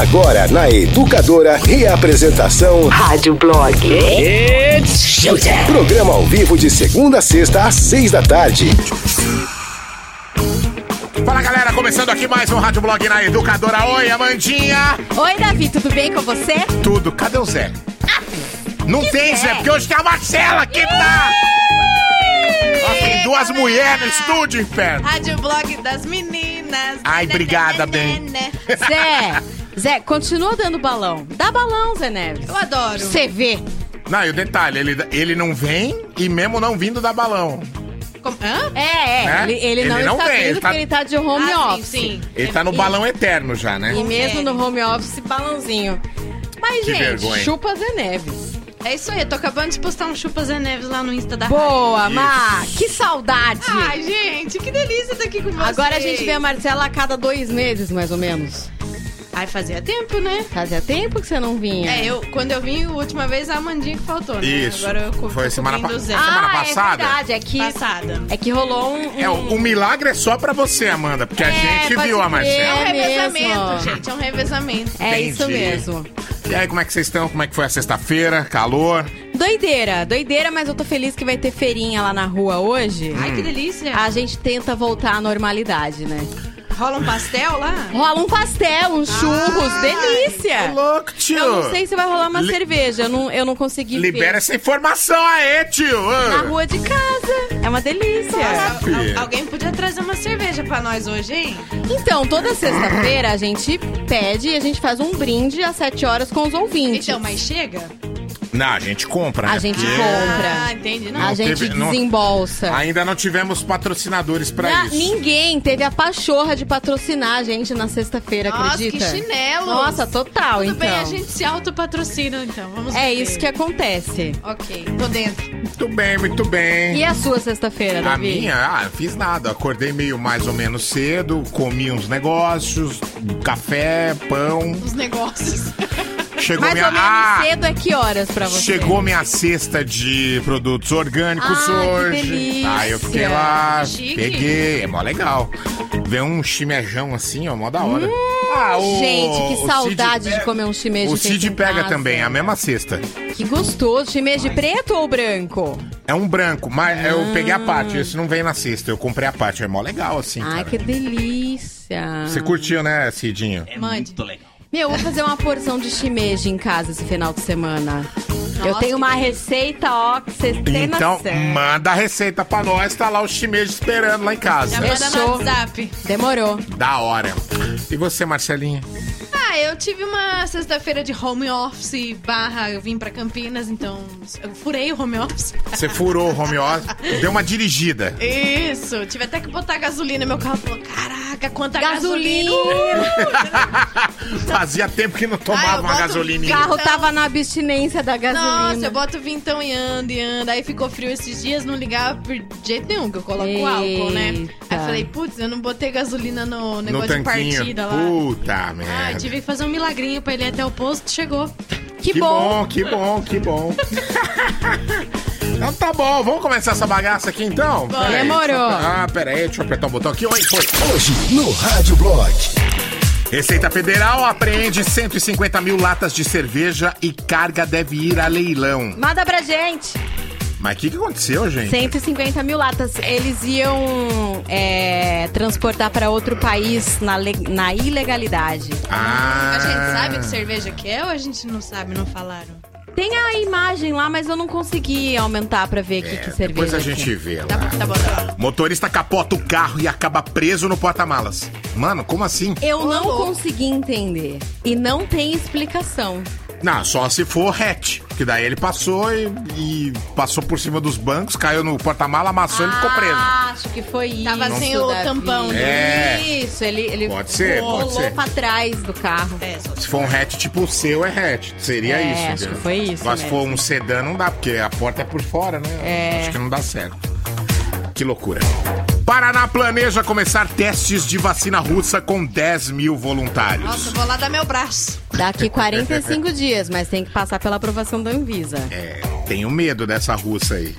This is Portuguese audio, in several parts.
Agora na Educadora, reapresentação Rádio Blog. It's showtime. Programa ao vivo de segunda a sexta às seis da tarde. Fala galera, começando aqui mais um Rádio Blog na Educadora. Oi, Amandinha. Oi, Davi, tudo bem com você? Tudo, cadê o Zé? Não tem Zé, porque hoje tem a Marcela que tá. Tem duas mulheres no estúdio, inferno. Rádio Blog das Meninas. Ai, obrigada, bem. Zé, Zé, continua dando balão. Dá balão, Zé Neves. Eu adoro. Você vê. Não, e o detalhe, ele, ele não vem e mesmo não vindo dá balão. Como- Hã? É, é. Né? Ele, ele Ele não, não está vem, vindo ele tá- porque ele tá de home Ah, office. Sim, sim. Ele tá no E- balão eterno já, né? E mesmo no home office, balãozinho. Mas, Que gente, vergonha. chupa Zé Neves. É isso aí, eu tô acabando de postar um Chupa Zé Neves lá no Insta da Boa, Má. Que saudade. rádio. Ai, gente, que delícia estar aqui com vocês. Agora a gente vê a Marcela a cada dois meses, mais ou menos. Ai, fazia tempo, né? Fazia tempo que você não vinha. É, eu, quando eu vim, a última vez, a Amandinha que faltou, né? Isso. Agora eu co- Foi tô semana cobrindo pa- o Zé. semana ah, passada? é verdade. É que, Passada. é que rolou um... É, o, o milagre é só pra você, Amanda, porque a É, gente pode viu a crer. É um Marcela. revezamento, mesmo. gente, é um revezamento. É isso Entendi. mesmo. E aí, como é que vocês estão? Como é que foi a sexta-feira? Calor? Doideira, doideira, mas eu tô feliz que vai ter feirinha lá na rua hoje. Ai, que delícia. A gente tenta voltar à normalidade, né? Rola um pastel lá? Rola um pastel, uns churros, delícia! Louco, tio! Eu não sei se vai rolar uma Li- cerveja, eu não, eu não consegui Libera ver. essa informação aí, tio! Na rua de casa, é uma delícia. Ah, alguém podia trazer uma cerveja pra nós hoje, hein? Então, toda sexta-feira a gente pede e a gente faz um brinde às 7 horas com os ouvintes. Então, mas chega? Não, a gente compra, né? A gente Porque compra. Ah, entendi. Não. a gente teve- não- desembolsa. Ainda não tivemos patrocinadores pra Na- isso. ninguém teve a pachorra de patrocinar a gente na sexta-feira, Nossa, acredita? que chinelo. Nossa, total, Tudo então. bem, a gente se autopatrocina, então. Vamos É ver. isso que acontece. Ok, tô dentro. Muito bem, muito bem. E a sua sexta-feira, A Davi? minha, ah, eu fiz nada. Acordei meio mais ou menos cedo, comi uns negócios, café, pão. Os negócios. Chegou Mais minha. ou menos ah, cedo é que horas pra você? Chegou minha cesta de produtos orgânicos Ah, que hoje. delícia. Aí eu fiquei lá, Chique. peguei, é mó legal. Vê um chimejão assim, ó, mó da hora. ah, o- Hum, Gente, que o Cid saudade de comer um shimeji O Cid pega casa. também, a mesma cesta. Que gostoso. Shimeji preto ou branco? É um branco, mas eu peguei a parte, esse não veio na cesta, eu comprei a parte, é mó legal assim, Ai, cara. que delícia. Você curtiu, né, Cidinho? Mande. Meu, eu vou fazer uma porção de shimeji em casa esse final de semana. eu Nossa, tenho que uma receita, ó, que vocês têm Então, manda a receita pra nós, tá lá o shimeji esperando lá em casa. Já manda Fechou. no WhatsApp. Demorou. Da hora. E você, Marcelinha? Ah, eu tive uma sexta-feira de home office barra, eu vim pra Campinas, então eu furei o home office. Você furou o home office, deu uma dirigida. Isso, tive até que botar gasolina. Meu carro falou, caraca, quanta Gasolina. gasolina. Fazia tempo que não Ah, tomava uma boto O carro tava na abstinência da gasolina. Nossa, eu boto vintão e ando e ando. Aí ficou frio esses dias, não ligava por jeito nenhum, que eu coloco álcool, né? Aí Eita. eu falei, putz, eu não botei gasolina no No negócio de tanquinho. partida lá. Puta Ah, merda. tive que fazer um milagrinho pra ele ir até o posto, chegou. que, Que bom, que bom, que bom. Então tá bom, vamos começar essa bagaça aqui então? Demorou. Ah, pera aí, deixa eu apertar o botão aqui. Oi, foi. Hoje no Rádio Blog. Receita Federal apreende 150 mil latas de cerveja e carga deve ir a leilão. Manda pra gente. Mas o que, que aconteceu, gente? 150 mil latas. Eles iam é, transportar pra outro país na, na ilegalidade. Ah, A gente sabe que cerveja que é ou a gente não sabe, não falaram? Tem a imagem lá, mas eu não consegui aumentar pra ver que, que cerveja. É, Depois a é. gente vê Tá lá. bom, tá bom, tá bom. Motorista capota o carro e acaba preso no porta-malas. Mano, como assim? Eu não consegui entender. E não tem explicação. Não, só se for hatch. Que daí ele passou e, e passou por cima dos bancos, caiu no porta-mala, amassou e ele ficou preso. Ah, Acho que foi isso. Tava sem o Davi. tampão, né? É. Isso, ele, ele Pode ser, rolou pode ser. pra trás do carro. É, só Se for um hatch tipo o seu, é hatch. Seria É, isso. acho entendeu? que foi isso Mas se for um sedã, não dá, porque a porta é por fora, né? É. Acho que não dá certo. Que loucura. Paraná planeja começar testes de vacina russa com 10 mil voluntários. Nossa, vou lá dar meu braço. Daqui 45 dias, mas tem que passar pela aprovação da Anvisa. É, tenho medo dessa russa aí.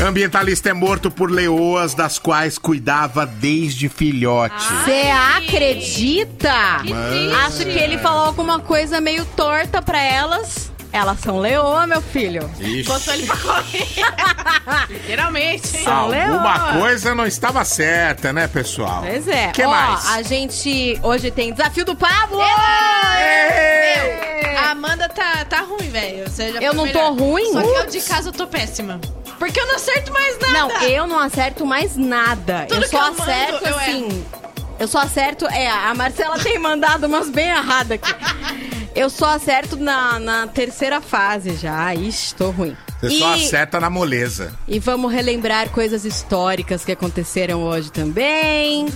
Ambientalista é morto por leoas, das quais cuidava desde filhote. Você acredita? Acho que ele falou alguma coisa meio torta pra elas. Elas são leoa, meu filho. Ixi, Botou ele pra correr. Literalmente. São alguma leoa. coisa não estava certa, né, pessoal? Pois é. que Ó, mais? a gente hoje tem desafio do Pablo. Ei! A Amanda tá, tá ruim, velho. Eu não tô melhor. ruim? Só que eu de casa eu tô péssima. Porque eu não acerto mais nada. Não, eu não acerto mais nada. Tudo eu que só eu mando, acerto eu assim. Eu só acerto. É, a Marcela tem mandado umas bem erradas aqui. Eu só acerto na, na terceira fase já. Ixi, tô ruim. Você só E- acerta na moleza. E vamos relembrar coisas históricas que aconteceram hoje também.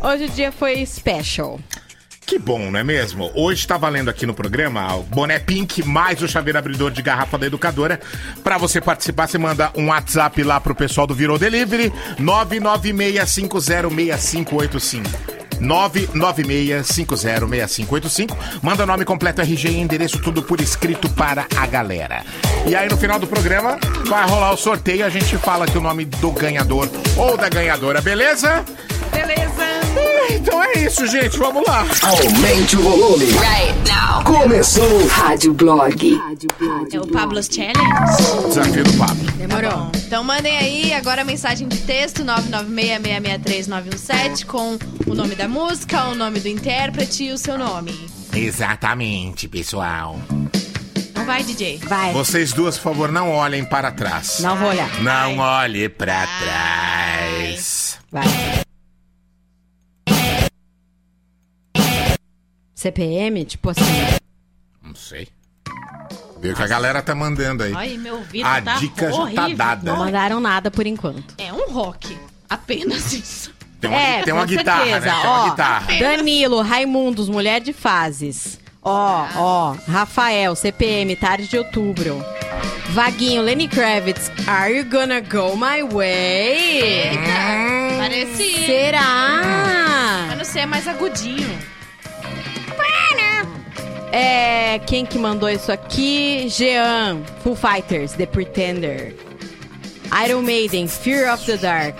Hoje o dia foi special. Que bom, não é mesmo? Hoje tá valendo aqui no programa o boné pink mais o chaveiro abridor de garrafa da educadora. Pra você participar, você manda um WhatsApp lá pro pessoal do Virou Delivery 996506585. 996506585. Manda nome completo, RG e endereço, tudo por escrito para a galera. E aí no final do programa vai rolar o sorteio, a gente fala aqui o nome do ganhador ou da ganhadora, beleza? Beleza. Então é isso, gente, vamos lá. Aumente o volume. Começou. Rádio Blog. É o Pablo's Challenge. Desafio do Pablo. Demorou. Então mandem aí agora a mensagem de texto 996663917 com o nome da música, o nome do intérprete e o seu nome. Exatamente, pessoal. Não vai, DJ? Vai. Vocês duas, por favor, não olhem para trás. Não vou olhar. Não olhe para trás. Vai. CPM, tipo assim. Não sei. Viu que a galera tá mandando aí. Ai, meu ouvido A tá dica já tá horrível. dada. Não mandaram nada por enquanto. É um rock. Apenas isso. Tem uma, é, tem uma guitarra, certeza. né? Tem Ó, uma guitarra. Danilo, Raimundos, Mulher de Fases. Ó, ó, Rafael, CPM, Tarde de Outubro. Vaguinho, Lenny Kravitz, Are You Gonna Go My Way? Eita, parece... Será? Mas não sei, é mais agudinho. É, quem que mandou isso aqui? Jean, Full Fighters, The Pretender. Iron Maiden, Fear of the Dark.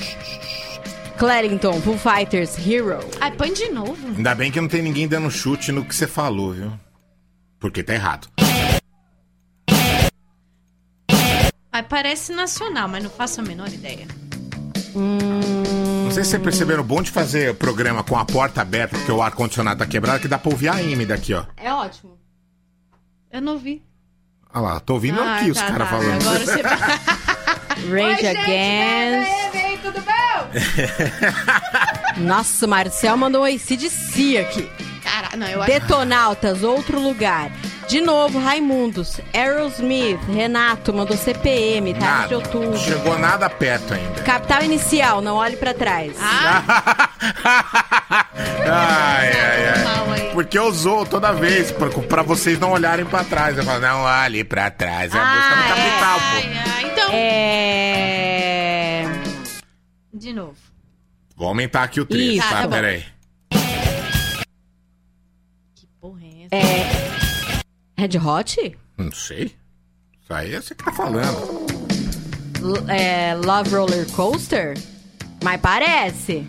Clarington, Full Fighters, Hero. Ai, põe de novo. Ainda bem que não tem ninguém dando chute no que você falou, viu? Porque tá errado. Ai, parece nacional, mas não faço a menor ideia. Não sei se vocês perceberam o bom de fazer programa com a porta aberta, porque o ar-condicionado tá quebrado, que dá pra ouvir a Amy daqui, ó. É ótimo. Eu não vi. Olha lá, tô ouvindo Ah, aqui os tá, caras tá. falando. Agora você... Rage Against. vem, tudo bom? Nossa, Marcel mandou um ACDC aqui. Cara, não, eu acho... Detonautas, outro lugar. De novo, Raimundos, Aerosmith, Renato mandou CPM, tarde de outubro. Chegou nada perto ainda. Capital Inicial, não olhe pra trás. Ah, ai, ai, ai. aí. Porque eu usou toda vez, pra, pra vocês não olharem pra trás. Eu falo, não olhe pra trás. É a Ah, música do é. Capital, Ai, pô. ai, então... É. De novo. Vou aumentar aqui o trecho, tá? tá. Peraí. Que porra é essa? É. Red Hot? Não sei. Isso aí é você que tá falando. L- é, Love Roller Coaster? Mas parece.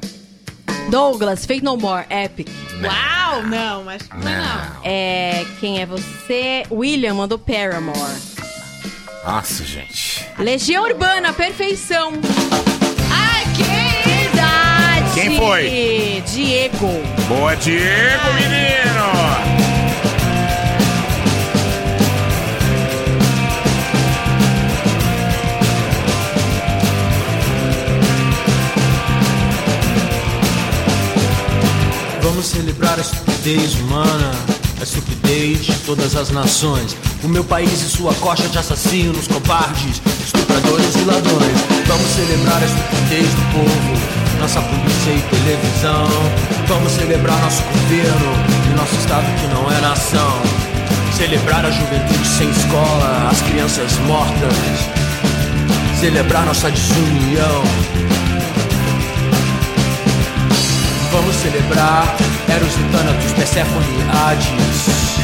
Douglas, Fake No More, Epic. Uau, não, mas não. é não. Não. É. Quem é você? William mandou Paramore. Nossa, gente. Legião Urbana, perfeição. Ai, que Verdade. Quem foi? Diego. Boa, Diego, menino! Vamos celebrar a estupidez humana, a estupidez de todas as nações. O meu país e sua coxa de assassinos, covardes, estupradores e ladrões. Vamos celebrar a estupidez do povo, nossa polícia e televisão. Vamos celebrar nosso governo e nosso estado que não é nação. Celebrar a juventude sem escola, as crianças mortas. Celebrar nossa desunião. celebrar. Eros e Tânatos, Persephone e Hades.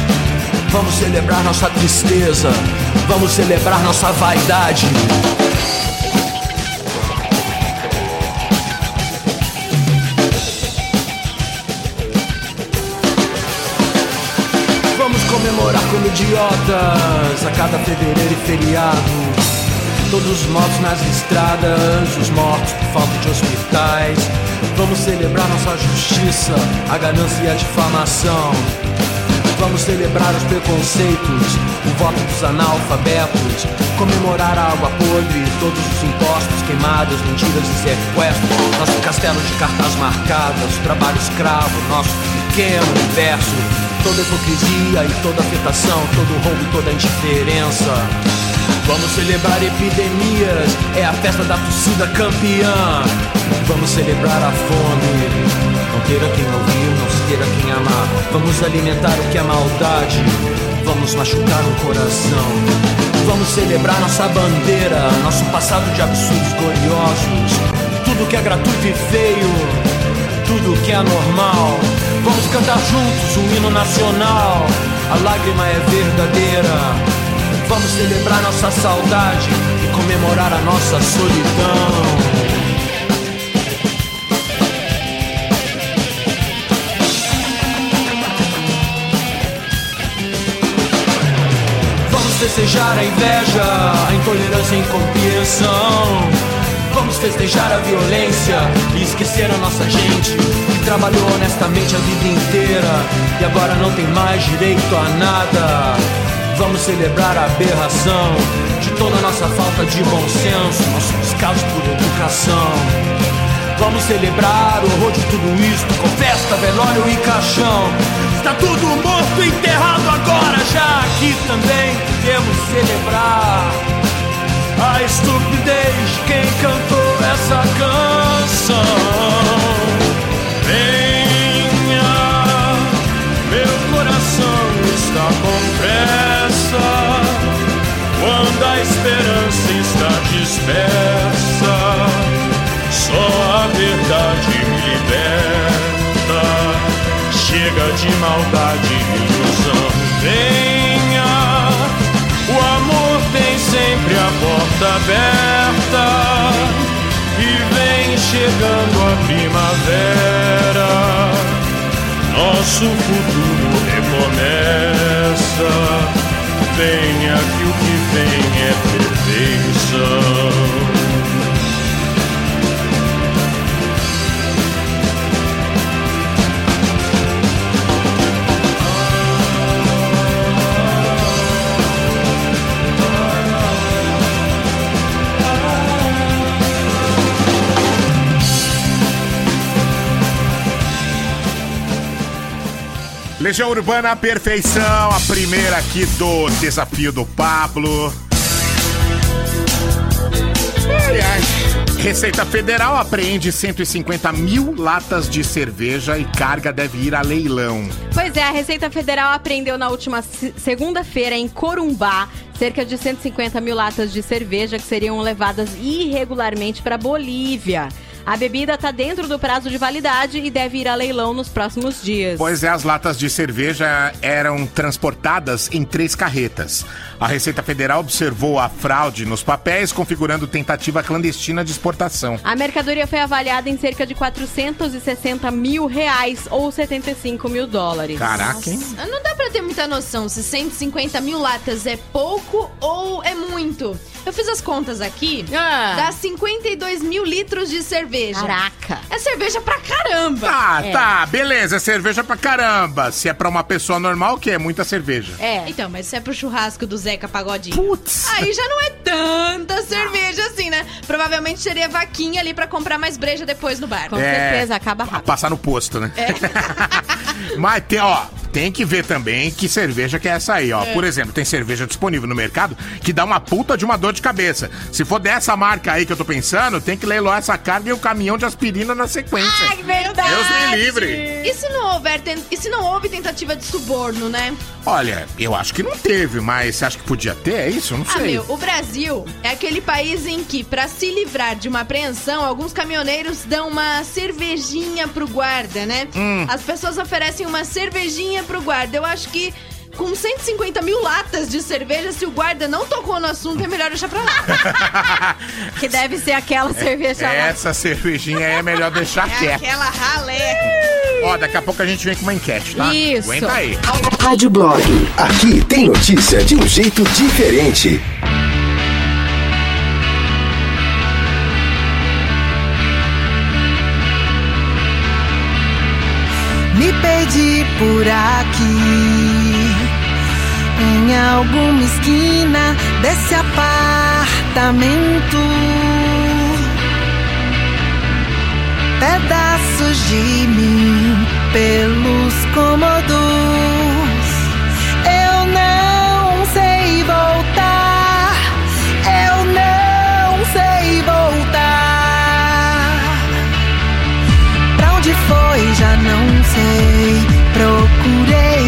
Vamos celebrar nossa tristeza. Vamos celebrar nossa vaidade. Vamos comemorar como idiotas A cada fevereiro e feriado. Todos os mortos nas estradas, os mortos por falta de hospitais. Vamos celebrar nossa justiça, a ganância e a difamação. Vamos celebrar os preconceitos, o voto dos analfabetos, comemorar a água podre, todos os impostos, queimadas, mentiras e sequestros, nosso castelo de cartas marcadas, trabalho escravo, nosso pequeno universo, toda hipocrisia e toda afetação, todo roubo e toda indiferença. Vamos celebrar epidemias, é a festa da torcida campeã. Vamos celebrar a fome, não ter a quem ouvir, não ter a quem amar. Vamos alimentar o que é maldade, vamos machucar o coração. Vamos celebrar nossa bandeira, nosso passado de absurdos gloriosos. Tudo que é gratuito e feio, tudo que é normal. Vamos cantar juntos o hino nacional, a lágrima é verdadeira. Vamos celebrar nossa saudade e comemorar a nossa solidão. Vamos festejar a inveja, a intolerância e a incompreensão. Vamos festejar a violência e esquecer a nossa gente que trabalhou honestamente a vida inteira e agora não tem mais direito a nada. Vamos celebrar a aberração de toda a nossa falta de bom senso, nosso descaso por educação. Vamos celebrar o horror de tudo isso, com festa, velório e caixão. Está tudo morto enterrado agora, já aqui também temos celebrar a estupidez de quem cantou essa canção. Venha, meu coração está com pressa quando a esperança está dispersa. Só a verdade me liberta. Chega de maldade e ilusão. Venha, o amor tem sempre a porta aberta. E vem chegando a primavera. Nosso futuro recomeça. Venha que o que vem Legião Urbana Perfeição, a primeira aqui do desafio do Pablo. Ai. Receita Federal apreende 150 mil latas de cerveja e carga deve ir a leilão. Pois é, a Receita Federal apreendeu na última se- segunda-feira em Corumbá cerca de 150 mil latas de cerveja que seriam levadas irregularmente para Bolívia. A bebida está dentro do prazo de validade e deve ir a leilão nos próximos dias. Pois é, as latas de cerveja eram transportadas em três carretas. A Receita Federal observou a fraude nos papéis, configurando tentativa clandestina de exportação. A mercadoria foi avaliada em cerca de 460 mil reais ou 75 mil dólares. Caraca, hein? Não dá pra ter muita noção se 150 mil latas é pouco ou é muito. Eu fiz as contas aqui. Ah. Dá 52 mil litros de cerveja. Caraca. É cerveja pra caramba. Tá, É. tá, beleza, é cerveja pra caramba. Se é pra uma pessoa normal, o que é muita cerveja. É. Então, mas se é pro churrasco do Zeca Pagodinho. Putz. Aí já não é tanta cerveja assim, né? Provavelmente seria vaquinha ali pra comprar mais breja depois no bar. Com certeza, acaba a rápido. Passar no posto, né? Mas tem, ó, tem que ver também que cerveja que é essa aí, ó. Por exemplo, tem cerveja disponível no mercado que dá uma puta de uma dor de cabeça. Se for dessa marca aí que eu tô pensando, tem que leiloar essa carga e o caminhão de aspirina na sequência. Ai, verdade. Deus me livre. E se não houver ten- e se não houve tentativa de suborno, né? Olha, eu acho que não teve, mas você acha que podia ter? É isso? Eu Não Ah, sei. meu, o Brasil é aquele país em que, pra se livrar de uma apreensão, alguns caminhoneiros dão uma cervejinha pro guarda, né? Hum. As pessoas oferecem uma cervejinha pro guarda. Eu acho que com 150 mil latas de cerveja, se o guarda não tocou no assunto, é melhor deixar pra lá. Que deve ser aquela cerveja lá. Essa cervejinha aí é melhor deixar É quieta. aquela ralé. Ó, daqui a pouco a gente vem com uma enquete, tá? Isso. Aguenta aí. Rádio Blog. Aqui tem notícia de um jeito diferente. Por aqui. Em alguma esquina desse apartamento Pedaços de mim pelos cômodos. Eu não sei voltar Eu não sei voltar. Pra onde foi, já não sei. today.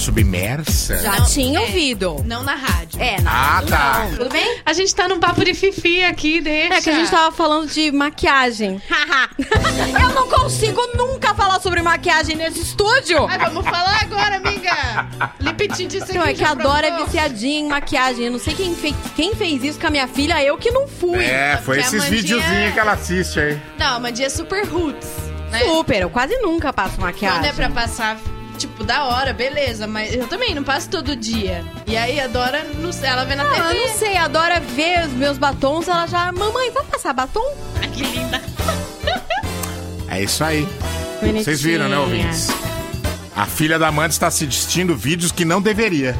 Submersa? Já Não, tinha é. ouvido. não na rádio. É, na Ah, tá. Tudo bem? A gente tá num papo de fifi aqui, deixa. É que a gente tava falando de maquiagem. Haha. Eu não consigo nunca falar sobre maquiagem nesse estúdio. Ai, vamos falar agora, amiga. Lipitin disse Não, é que já a Dora é viciadinha em maquiagem. Eu não sei quem fez, quem fez isso com a minha filha, eu que não fui. É, foi Porque esses Mandinha- videozinhos que ela assiste aí. Não, a Mandinha é super roots, né? Super, eu quase nunca passo maquiagem. Quando é pra passar, tipo, da hora, beleza. Mas eu também não passo todo dia. E aí a Dora, não sei, ela vê na eu TV. não sei, a Dora vê os meus batons, ela já... Mamãe, vai passar batom? Ai, que linda. É isso aí. Bonitinha. Vocês viram, né, ouvintes? A filha da Amanda está assistindo vídeos que não deveria.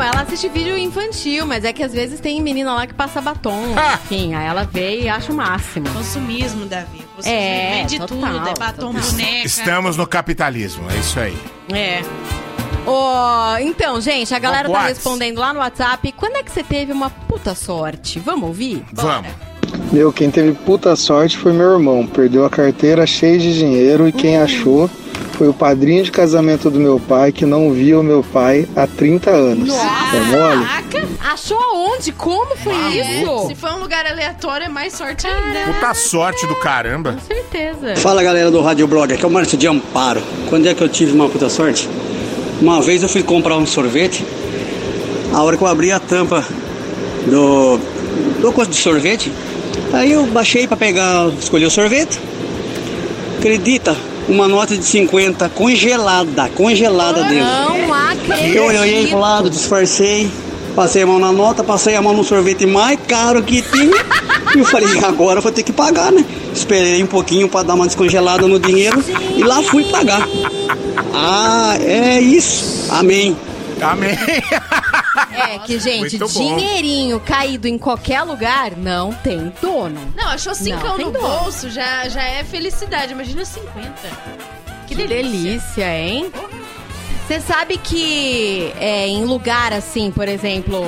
Não, ela assiste vídeo infantil, mas é que às vezes tem menina lá que passa batom. Ah. Enfim, aí ela vê e acha o máximo. Consumismo, Davi. Você É, vende total, tudo, é batom, total. boneca. Estamos no capitalismo, é isso aí. É. Ó, então, gente, a galera tá respondendo lá no WhatsApp. Quando é que você teve uma puta sorte? Vamos ouvir? Vamos. Meu, quem teve puta sorte foi meu irmão. Perdeu a carteira cheia de dinheiro e quem achou foi o padrinho de casamento do meu pai que não via o meu pai há 30 anos. É mole? Caraca! Achou aonde? Como foi isso? Se for um lugar aleatório, é mais sorte ainda. Puta sorte do caramba. Com certeza. Fala galera do Rádio Blog, aqui é o Márcio de Amparo. Quando é que eu tive uma puta sorte? Uma vez eu fui comprar um sorvete, a hora que eu abri a tampa do, do coisa de sorvete, aí eu baixei pra pegar, escolher o sorvete. Acredita? Uma nota de 50 congelada, congelada dentro. Não acredito. Eu olhei pro lado, disfarcei, passei a mão na nota, passei a mão no sorvete mais caro que tinha. e eu falei, agora eu vou ter que pagar, né? Esperei um pouquinho para dar uma descongelada no dinheiro e lá fui pagar. Ah, é isso. Amém. Amém. É que, gente, Muito bom. dinheirinho caído em qualquer lugar não tem dono. Não, achou cincão tem no dó. bolso, já, já é felicidade. Imagina 50. Que delícia, hein? Você sabe que é, em lugar assim, por exemplo,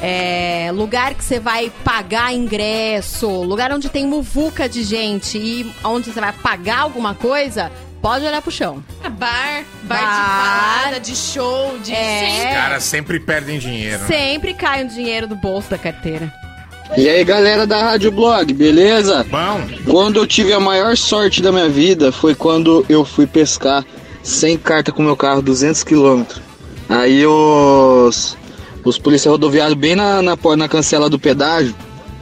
é, lugar que você vai pagar ingresso, lugar onde tem muvuca de gente e onde você vai pagar alguma coisa, pode olhar pro chão. Ah, Bar, bar, Bar. de balada, de show, de... É. Os caras sempre perdem dinheiro. né? Sempre cai um dinheiro do bolso da carteira. E aí galera da Rádio Blog, beleza? Bom, Quando eu tive a maior sorte da minha vida foi quando eu fui pescar sem carta com meu carro, 200 km. Aí os, os policiais rodoviários bem na, na, por- na cancela do pedágio,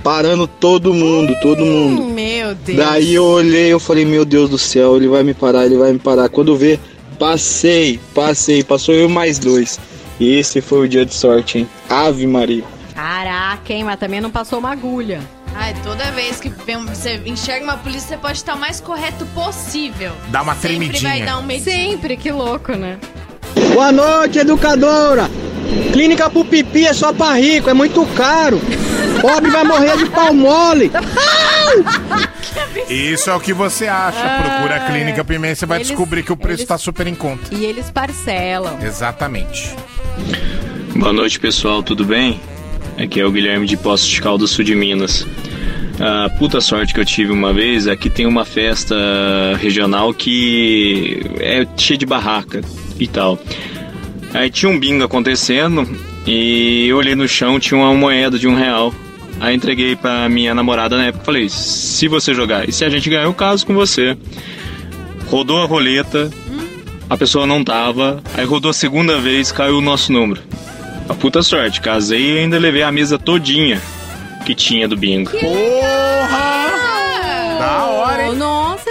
parando todo mundo, todo mundo. Hum, Meu Deus. Daí eu olhei eu falei, meu Deus do céu, ele vai me parar, ele vai me parar. Quando ver, passei, passei, passou eu mais dois. E esse foi o dia de sorte, hein? Ave Maria. Caraca, hein? Mas também não passou uma agulha. Ai, toda vez que vem- você enxerga uma polícia, você pode estar o mais correto possível. Dá uma Sempre tremidinha. vai dar um medinho. Sempre, que louco, né? Boa noite, educadora. Clínica pro pipi é só pra rico, é muito caro. Pobre vai morrer de pau mole. isso é o que você acha. Procura a Clínica Pimenta, você vai Eles- descobrir que o preço eles- tá super em conta. E eles parcelam. Exatamente. Boa noite, pessoal, tudo bem? Aqui é o Guilherme de Poços de Caldas, sul de Minas. A puta sorte que eu tive uma vez é que tem uma festa regional que é cheia de barraca e tal. Aí tinha um bingo acontecendo e eu olhei no chão, tinha uma moeda de um real. Aí entreguei pra minha namorada na época e falei: se você jogar e se a gente ganhar, eu caso com você. Rodou a roleta, a pessoa não tava, aí rodou a segunda vez, caiu o nosso número. A puta sorte, casei e ainda levei a mesa todinha que tinha do bingo. Porra! Da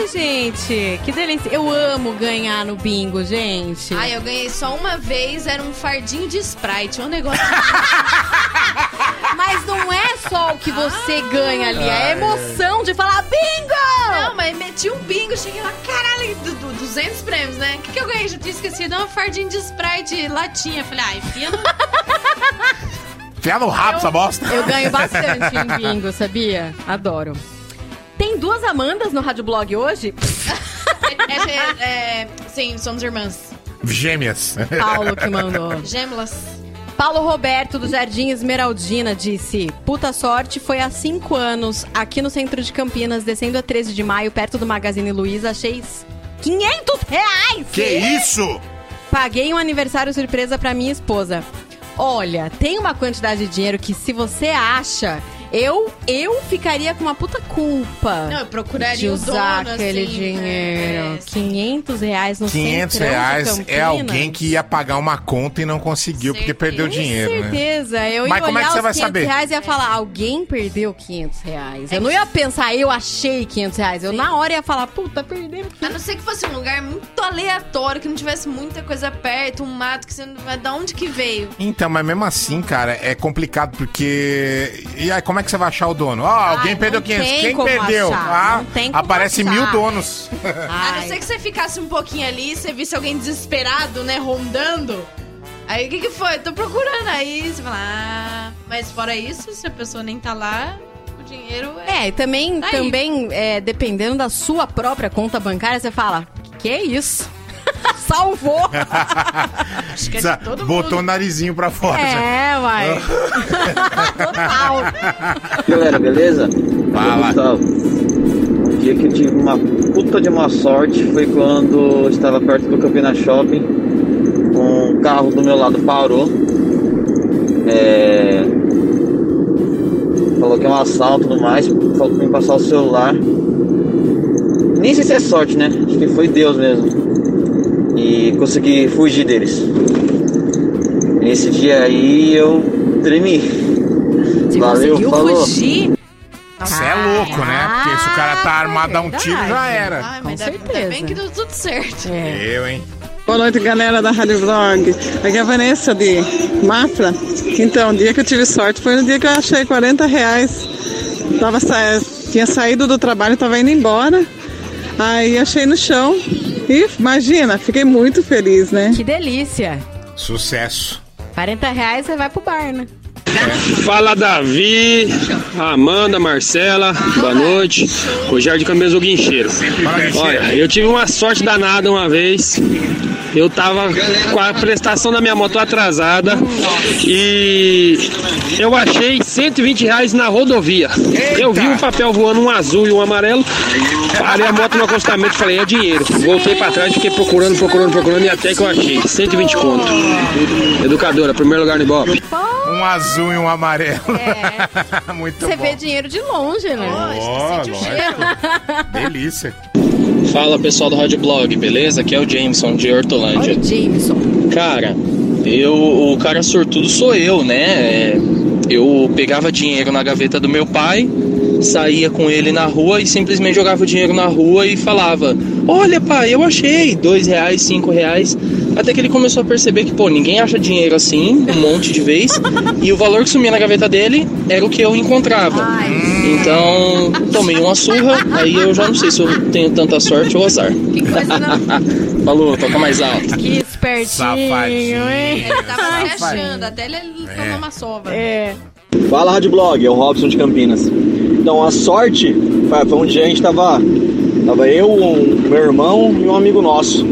gente, que delícia. Eu amo ganhar no bingo, gente. Ai, eu ganhei só uma vez, era um fardinho de Sprite, um negócio... Mas não é só o que você ganha ali, é a emoção de falar bingo! Não, mas meti um bingo, cheguei lá, caralho, du- du- 200 prêmios, né? O que, que eu ganhei? Já tinha esquecido, uma fardinha de Sprite latinha. Falei, ai, enfia no... Fia no rabo essa bosta. Eu ganho bastante em bingo, sabia? Adoro. Tem duas Amandas no Rádio Blog hoje? É, é, é, sim, somos irmãs. Gêmeas. Paulo que mandou. Gêmeas. Paulo Roberto, do Jardim Esmeraldina, disse: Puta sorte, foi há cinco anos, aqui no centro de Campinas, descendo a 13 de maio, perto do Magazine Luiza, achei 500 reais! Que isso? Paguei um aniversário surpresa pra minha esposa. Olha, tem uma quantidade de dinheiro que se você acha, eu eu ficaria com uma puta culpa. Não, eu procuraria de o usar dono, aquele assim, dinheiro. né? É, 500 reais no 500 centrão de reais é alguém que ia pagar uma conta e não conseguiu porque perdeu dinheiro, Com né? certeza. Eu Mas ia como é olhar que você os vai 500 saber? reais e ia falar, alguém perdeu 500 reais. Eu não ia pensar, eu achei 500 reais. Eu na hora ia falar, puta, perdeu 500 A não ser que fosse um lugar muito aleatório, que não tivesse muita coisa perto, um mato que você não vai. Da onde que veio? Então, mas mesmo assim, cara, é complicado porque. E aí, como é que você vai achar o dono? Ó, alguém perdeu não 500. tem Quem como perdeu? achar, Ah, não tem como aparece achar. mil donos. A não ser que você ficasse um pouquinho ali, você visse alguém desesperado, né, rondando. Aí o que, que foi? Tô procurando. Aí você fala, ah, mas fora isso, se a pessoa nem tá lá, o dinheiro é. É, e também, Tá também é, dependendo da sua própria conta bancária, você fala, que isso? Salvou! Acho que é de todo Botou o narizinho pra fora. É, uai. Total. Galera, beleza? Fala. Gustavo. Um dia que eu tive uma puta de uma sorte foi quando eu estava perto do Campina Shopping. Um carro do meu lado parou. É... Falou que é um assalto e tudo mais. Falou pra mim passar o celular. Nem sei se é sorte, né? Acho que foi Deus mesmo. E consegui fugir deles. Nesse dia aí eu tremi. Você Valeu, conseguiu falou. fugir? Você é louco, né? Porque se o cara tá armado, dá um tiro, já era. Ai, Com mas ainda- ainda certeza. bem que deu tudo certo. É. Eu, hein? Boa noite, galera da Rádio Blog. Aqui é a Vanessa de Mafra. Então, o dia que eu tive sorte foi no dia que eu achei 40 reais. Tava sa... Tinha saído do trabalho, tava indo embora. Aí achei no chão. E imagina, fiquei muito feliz, né? Que delícia. Sucesso. 40 reais você vai pro bar, né? Fala Davi, Amanda, Marcela, boa noite. Rogério de Camisa do Guincheiro. Olha, eu tive uma sorte danada uma vez. Eu tava com a prestação da minha moto atrasada e eu achei 120 reais na rodovia. Eu vi um papel voando, um azul e um amarelo. Parei a moto no acostamento e falei, é dinheiro. Voltei pra trás, fiquei procurando, procurando, procurando e até que eu achei. 120 conto. Educadora, primeiro lugar no Ibope. Um azul e um amarelo. Muito Você bom. vê dinheiro de longe, né? Ó, lógico. Delícia. Fala pessoal do Rádio Blog, beleza? Aqui é o Jameson de Hortolândia. Oi, Jameson. Cara, eu, o cara sortudo sou eu, né? É, Eu pegava dinheiro na gaveta do meu pai, saía com ele na rua e simplesmente jogava o dinheiro na rua e falava: Olha, pai, eu achei dois reais, cinco reais. Até que ele começou a perceber que, pô, ninguém acha dinheiro assim, um monte de vez, e o valor que sumia na gaveta dele era o que eu encontrava. Então, tomei uma surra, aí eu já não sei se eu tenho tanta sorte ou azar. Falou, toca mais alto. Que espertinho, Safadinho. hein? Ele tava se achando, até ele tomou uma sova. É. Fala Rádio Blog, é o Robson de Campinas. Então a sorte foi, um dia a gente tava. Tava eu, um, meu irmão e um amigo nosso.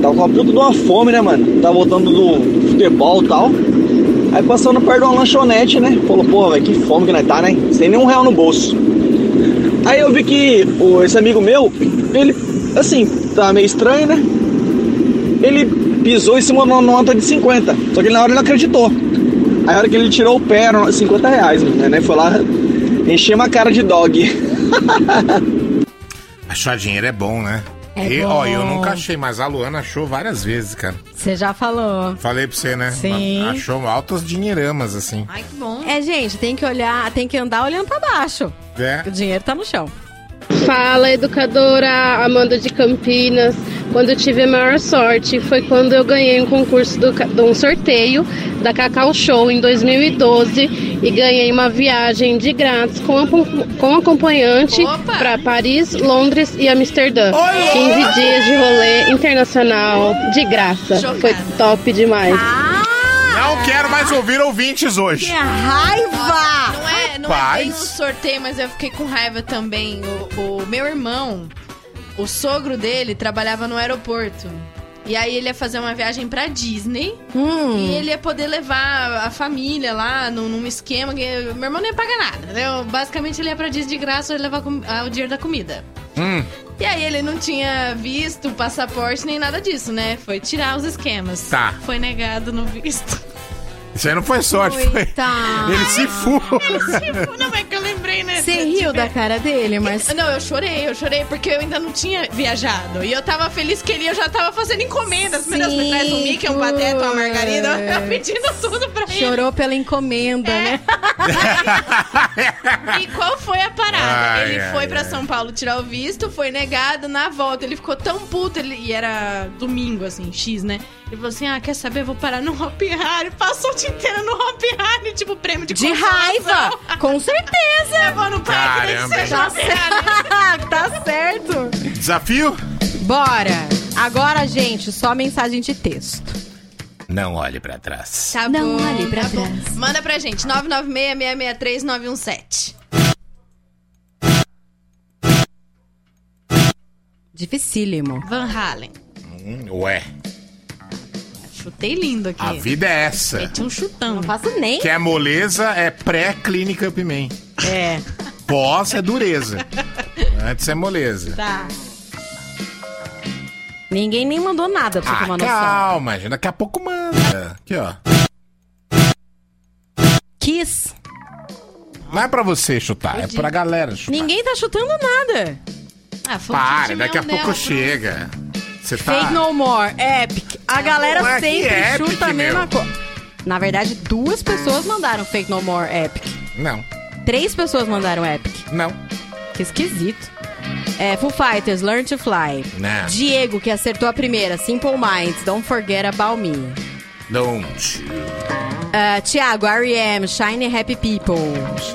Tava com uma puta de uma fome, né, mano? Tava voltando do futebol e tal. Aí passando perto de uma lanchonete, né? Falou, porra, velho, que fome que nós tá, né? Sem nenhum real no bolso. Aí eu vi que o, esse amigo meu, ele, assim, tá meio estranho, né? Ele pisou em cima de uma nota de 50. Só que na hora ele não acreditou. Aí a hora que ele tirou o pé, era 50 reais, né? Foi lá, encheu uma cara de dog. Achar dinheiro é bom, né? É e, bom. ó, eu nunca achei, mas a Luana achou várias vezes, cara. Você já falou. Falei pra você, né? Sim. Achou altas dinheiramas, assim. Ai, que bom. É, gente, tem que olhar, tem que andar olhando pra baixo. É. O dinheiro tá no chão. Fala, educadora Amanda de Campinas. Quando eu tive a maior sorte foi quando eu ganhei um concurso do, de um sorteio da Cacau Show em 2012 e ganhei uma viagem de grátis com, acom- com acompanhante para Paris, Londres e Amsterdã. 15 dias de rolê internacional de graça. Foi top demais. Não quero mais ouvir ouvintes hoje. Que raiva! Não é, não é bem um sorteio, mas eu fiquei com raiva também. O, o meu irmão, o sogro dele, trabalhava no aeroporto. E aí ele ia fazer uma viagem pra Disney. E ele ia poder levar a família lá num, num esquema que meu irmão não ia pagar nada, entendeu? Basicamente ele ia pra Disney de graça e levar o dinheiro da comida. Hum. E aí ele não tinha visto o passaporte nem nada disso, né? Foi tirar os esquemas. Tá. Foi negado no visto. Isso aí não foi sorte, foi. Ele se fu. Não, é que eu lembrei, né? Você riu da cara dele, mas. Não, eu chorei, eu chorei porque eu ainda não tinha viajado. E eu tava feliz que ele eu já tava fazendo encomendas. Meu Deus, me Sim, traz um Mickey, um pateta, uma margarida. Eu pedindo tudo pra ele. Chorou pela encomenda, né? E qual foi a parada? Ai, ele ai, foi pra São Paulo tirar o visto, foi negado na volta. Ele ficou tão puto, ele, e era domingo, assim, X, né? Ele falou assim: ah, quer saber? Vou parar no Hop Harry. Passou o dia inteiro no Hop Harry, tipo, prêmio de De raiva! Com certeza! Eu vou no parque, nem que Caramba, seja Tá Hop certo! tá certo! Desafio? Bora! Agora, gente, só mensagem de texto. Não olhe pra trás. Tá Não bom, olhe pra tá bom. trás. Manda pra gente, 996-663-917. Dificílimo. Van Halen. Hum, ué, Chutei lindo aqui. a vida é essa. Meti um chutão. Não faço nem. Quer moleza é pré-clínica Upman. É. Pós é dureza. Antes é moleza. Tá. Ninguém nem mandou nada pra você Ah, tomar noção. calma, gente. Daqui a pouco manda. Aqui, ó. Kiss. Não é pra você chutar, é pra galera chutar. Ninguém tá chutando nada. Ah, foi Para, daqui a pouco chega. Você tá... Fake No More, Epic. A galera é que sempre Epic, chuta a mesma coisa. Na verdade, duas pessoas mandaram Fake No More, Epic. Não, Três pessoas mandaram Epic. não. Que esquisito. É, Foo Fighters, Learn to Fly. Não. Diego, que acertou a primeira. Simple Minds, Don't Forget About Me. Don't. Ah, Thiago, R.E.M., Shiny Happy People.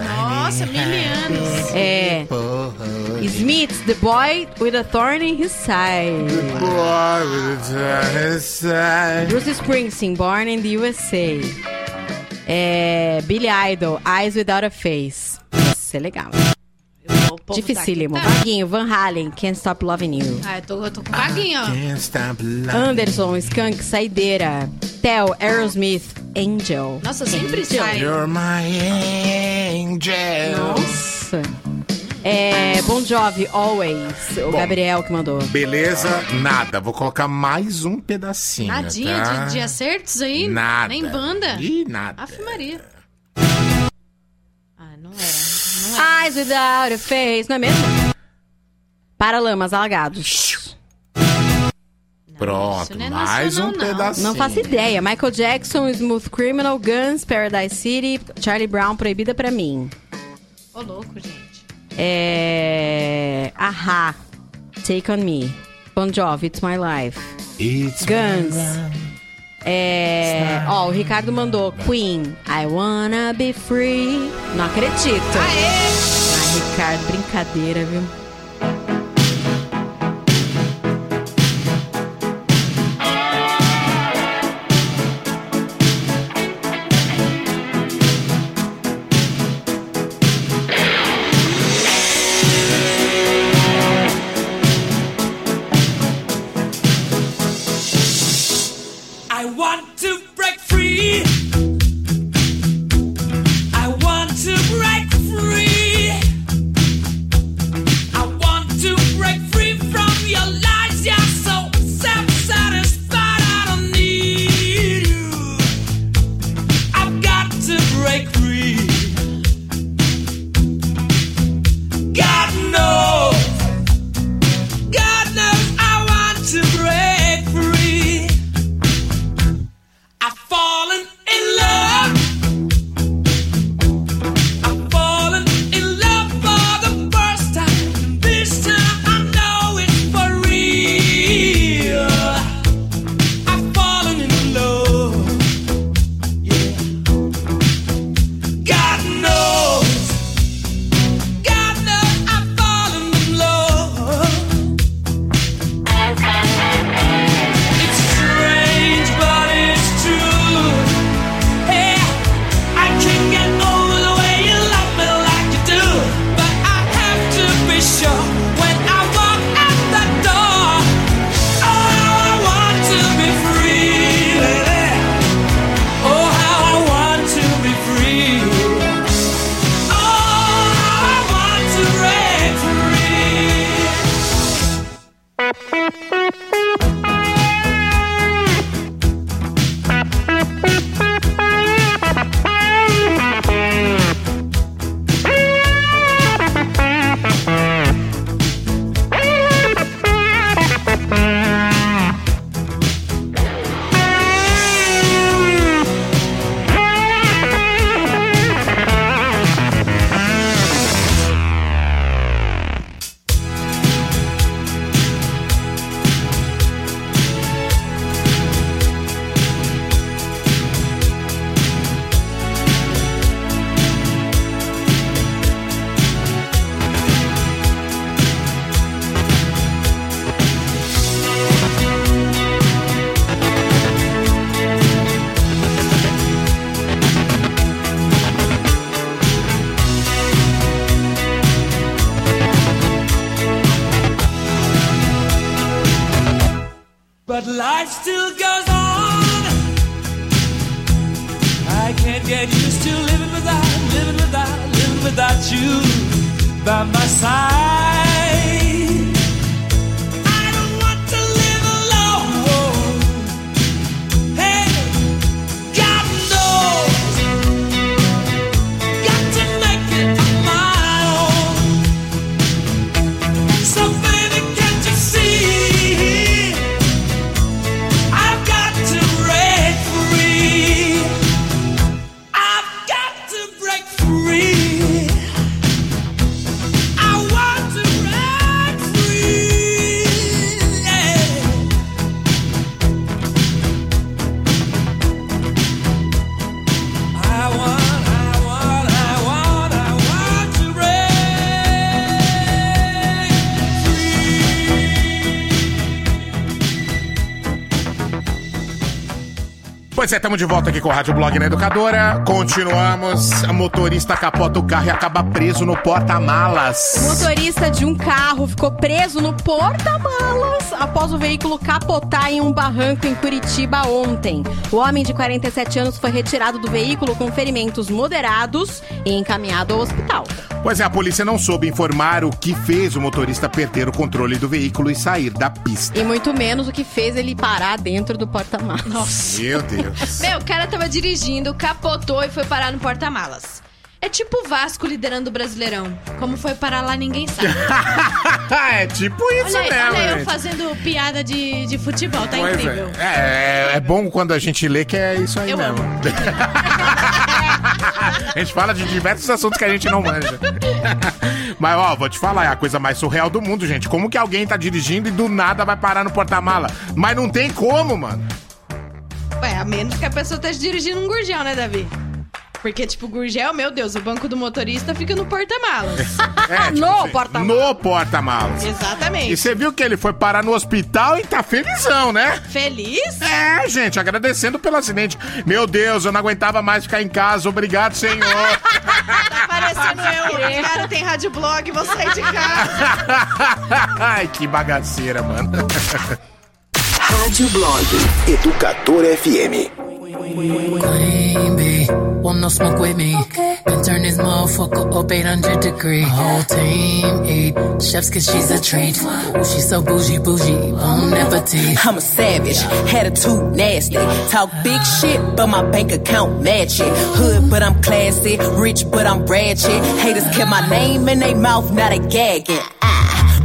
Nossa, mil anos. É. Smiths, The Boy with a Thorn in His Side. Bruce Springsteen, Born in the USA. É, Billy Idol, Eyes Without a Face. Isso é legal. Dificílimo. tá- Vaguinho, Van Halen, Can't Stop Loving You. Ah, eu tô, eu tô com loving Anderson, Skunk, Saideira. Theo, Aerosmith, Angel. Nossa, sempre Angel. sai. You're my angel. Nossa. É, bon Jovi, Always. O Bom. Gabriel que mandou. Beleza, nada. Vou colocar mais um pedacinho. Nadinha tá? de, de acertos aí? Nada. Nem banda? Ih, nada. Aff, Maria. Ah, não era. Eyes Without a Face, não é mesmo? Paralamas Alagados. Pronto, não é mais um não. pedacinho. Não faço ideia. Michael Jackson, Smooth Criminal, Guns, Paradise City, Charlie Brown, Proibida pra mim. Ô, louco, gente. É... Ahá, Take On Me. Bon Jovi, It's My Life. It's Guns. É... Ó, o Ricardo mandou Queen, I Wanna Be Free. Não acredito. Ai, Ricardo, brincadeira, viu? Estamos de volta aqui com o Rádio Blog na Educadora. Continuamos. Motorista capota o carro e acaba preso no porta-malas. O motorista de um carro ficou preso no porta-malas após o veículo capotar em um barranco em Curitiba ontem. O homem de 47 anos foi retirado do veículo com ferimentos moderados e encaminhado ao hospital. Pois é, a polícia não soube informar o que fez o motorista perder o controle do veículo e sair da pista. E muito menos o que fez ele parar dentro do porta-malas. Meu Deus. Meu, o cara tava dirigindo, capotou e foi parar no porta-malas. É tipo o Vasco liderando o Brasileirão. Como foi parar lá, ninguém sabe. é tipo isso Olha, aí, mesmo. olha eu gente. fazendo piada de, de futebol, tá Pois incrível. É. É, é bom quando a gente lê que é isso aí Eu mesmo. a gente fala de diversos assuntos que a gente não manja. Mas, ó, vou te falar, é a coisa mais surreal do mundo, gente. Como que alguém tá dirigindo e do nada vai parar no porta-mala? Mas não tem como, mano. Ué, a menos que a pessoa esteja dirigindo um gurgel, né, Davi? Porque, tipo, gurgel, meu Deus, o banco do motorista fica no porta-malas. É, tipo assim, No porta-malas. Exatamente. E você viu que ele foi parar no hospital e tá felizão, né? Feliz? É, gente, agradecendo pelo acidente. Meu Deus, eu não aguentava mais ficar em casa. Obrigado, senhor. Tá parecendo eu. Cara, tem rádio blog, vou sair de casa. Ai, que bagaceira, mano. Rádio Blog Educadora FM. Queen bee, want no smoke with me. Then turn this motherfucker up 800 degree. Whole team eat chefs cause she's a treat. Ooh, she's so bougie, bougie, bon appetit. I'm a savage, attitude nasty. Talk big shit, but my bank account match it. Hood, but I'm classy. Rich, but I'm ratchet. Haters kept my name in their mouth, not a gagging. Ah,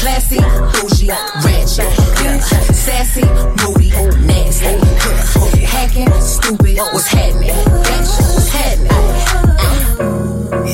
Classy, bougie, ratchet. Sassy, moody, nasty. Hacking, stupid, what's happening? Bitch, what's happening?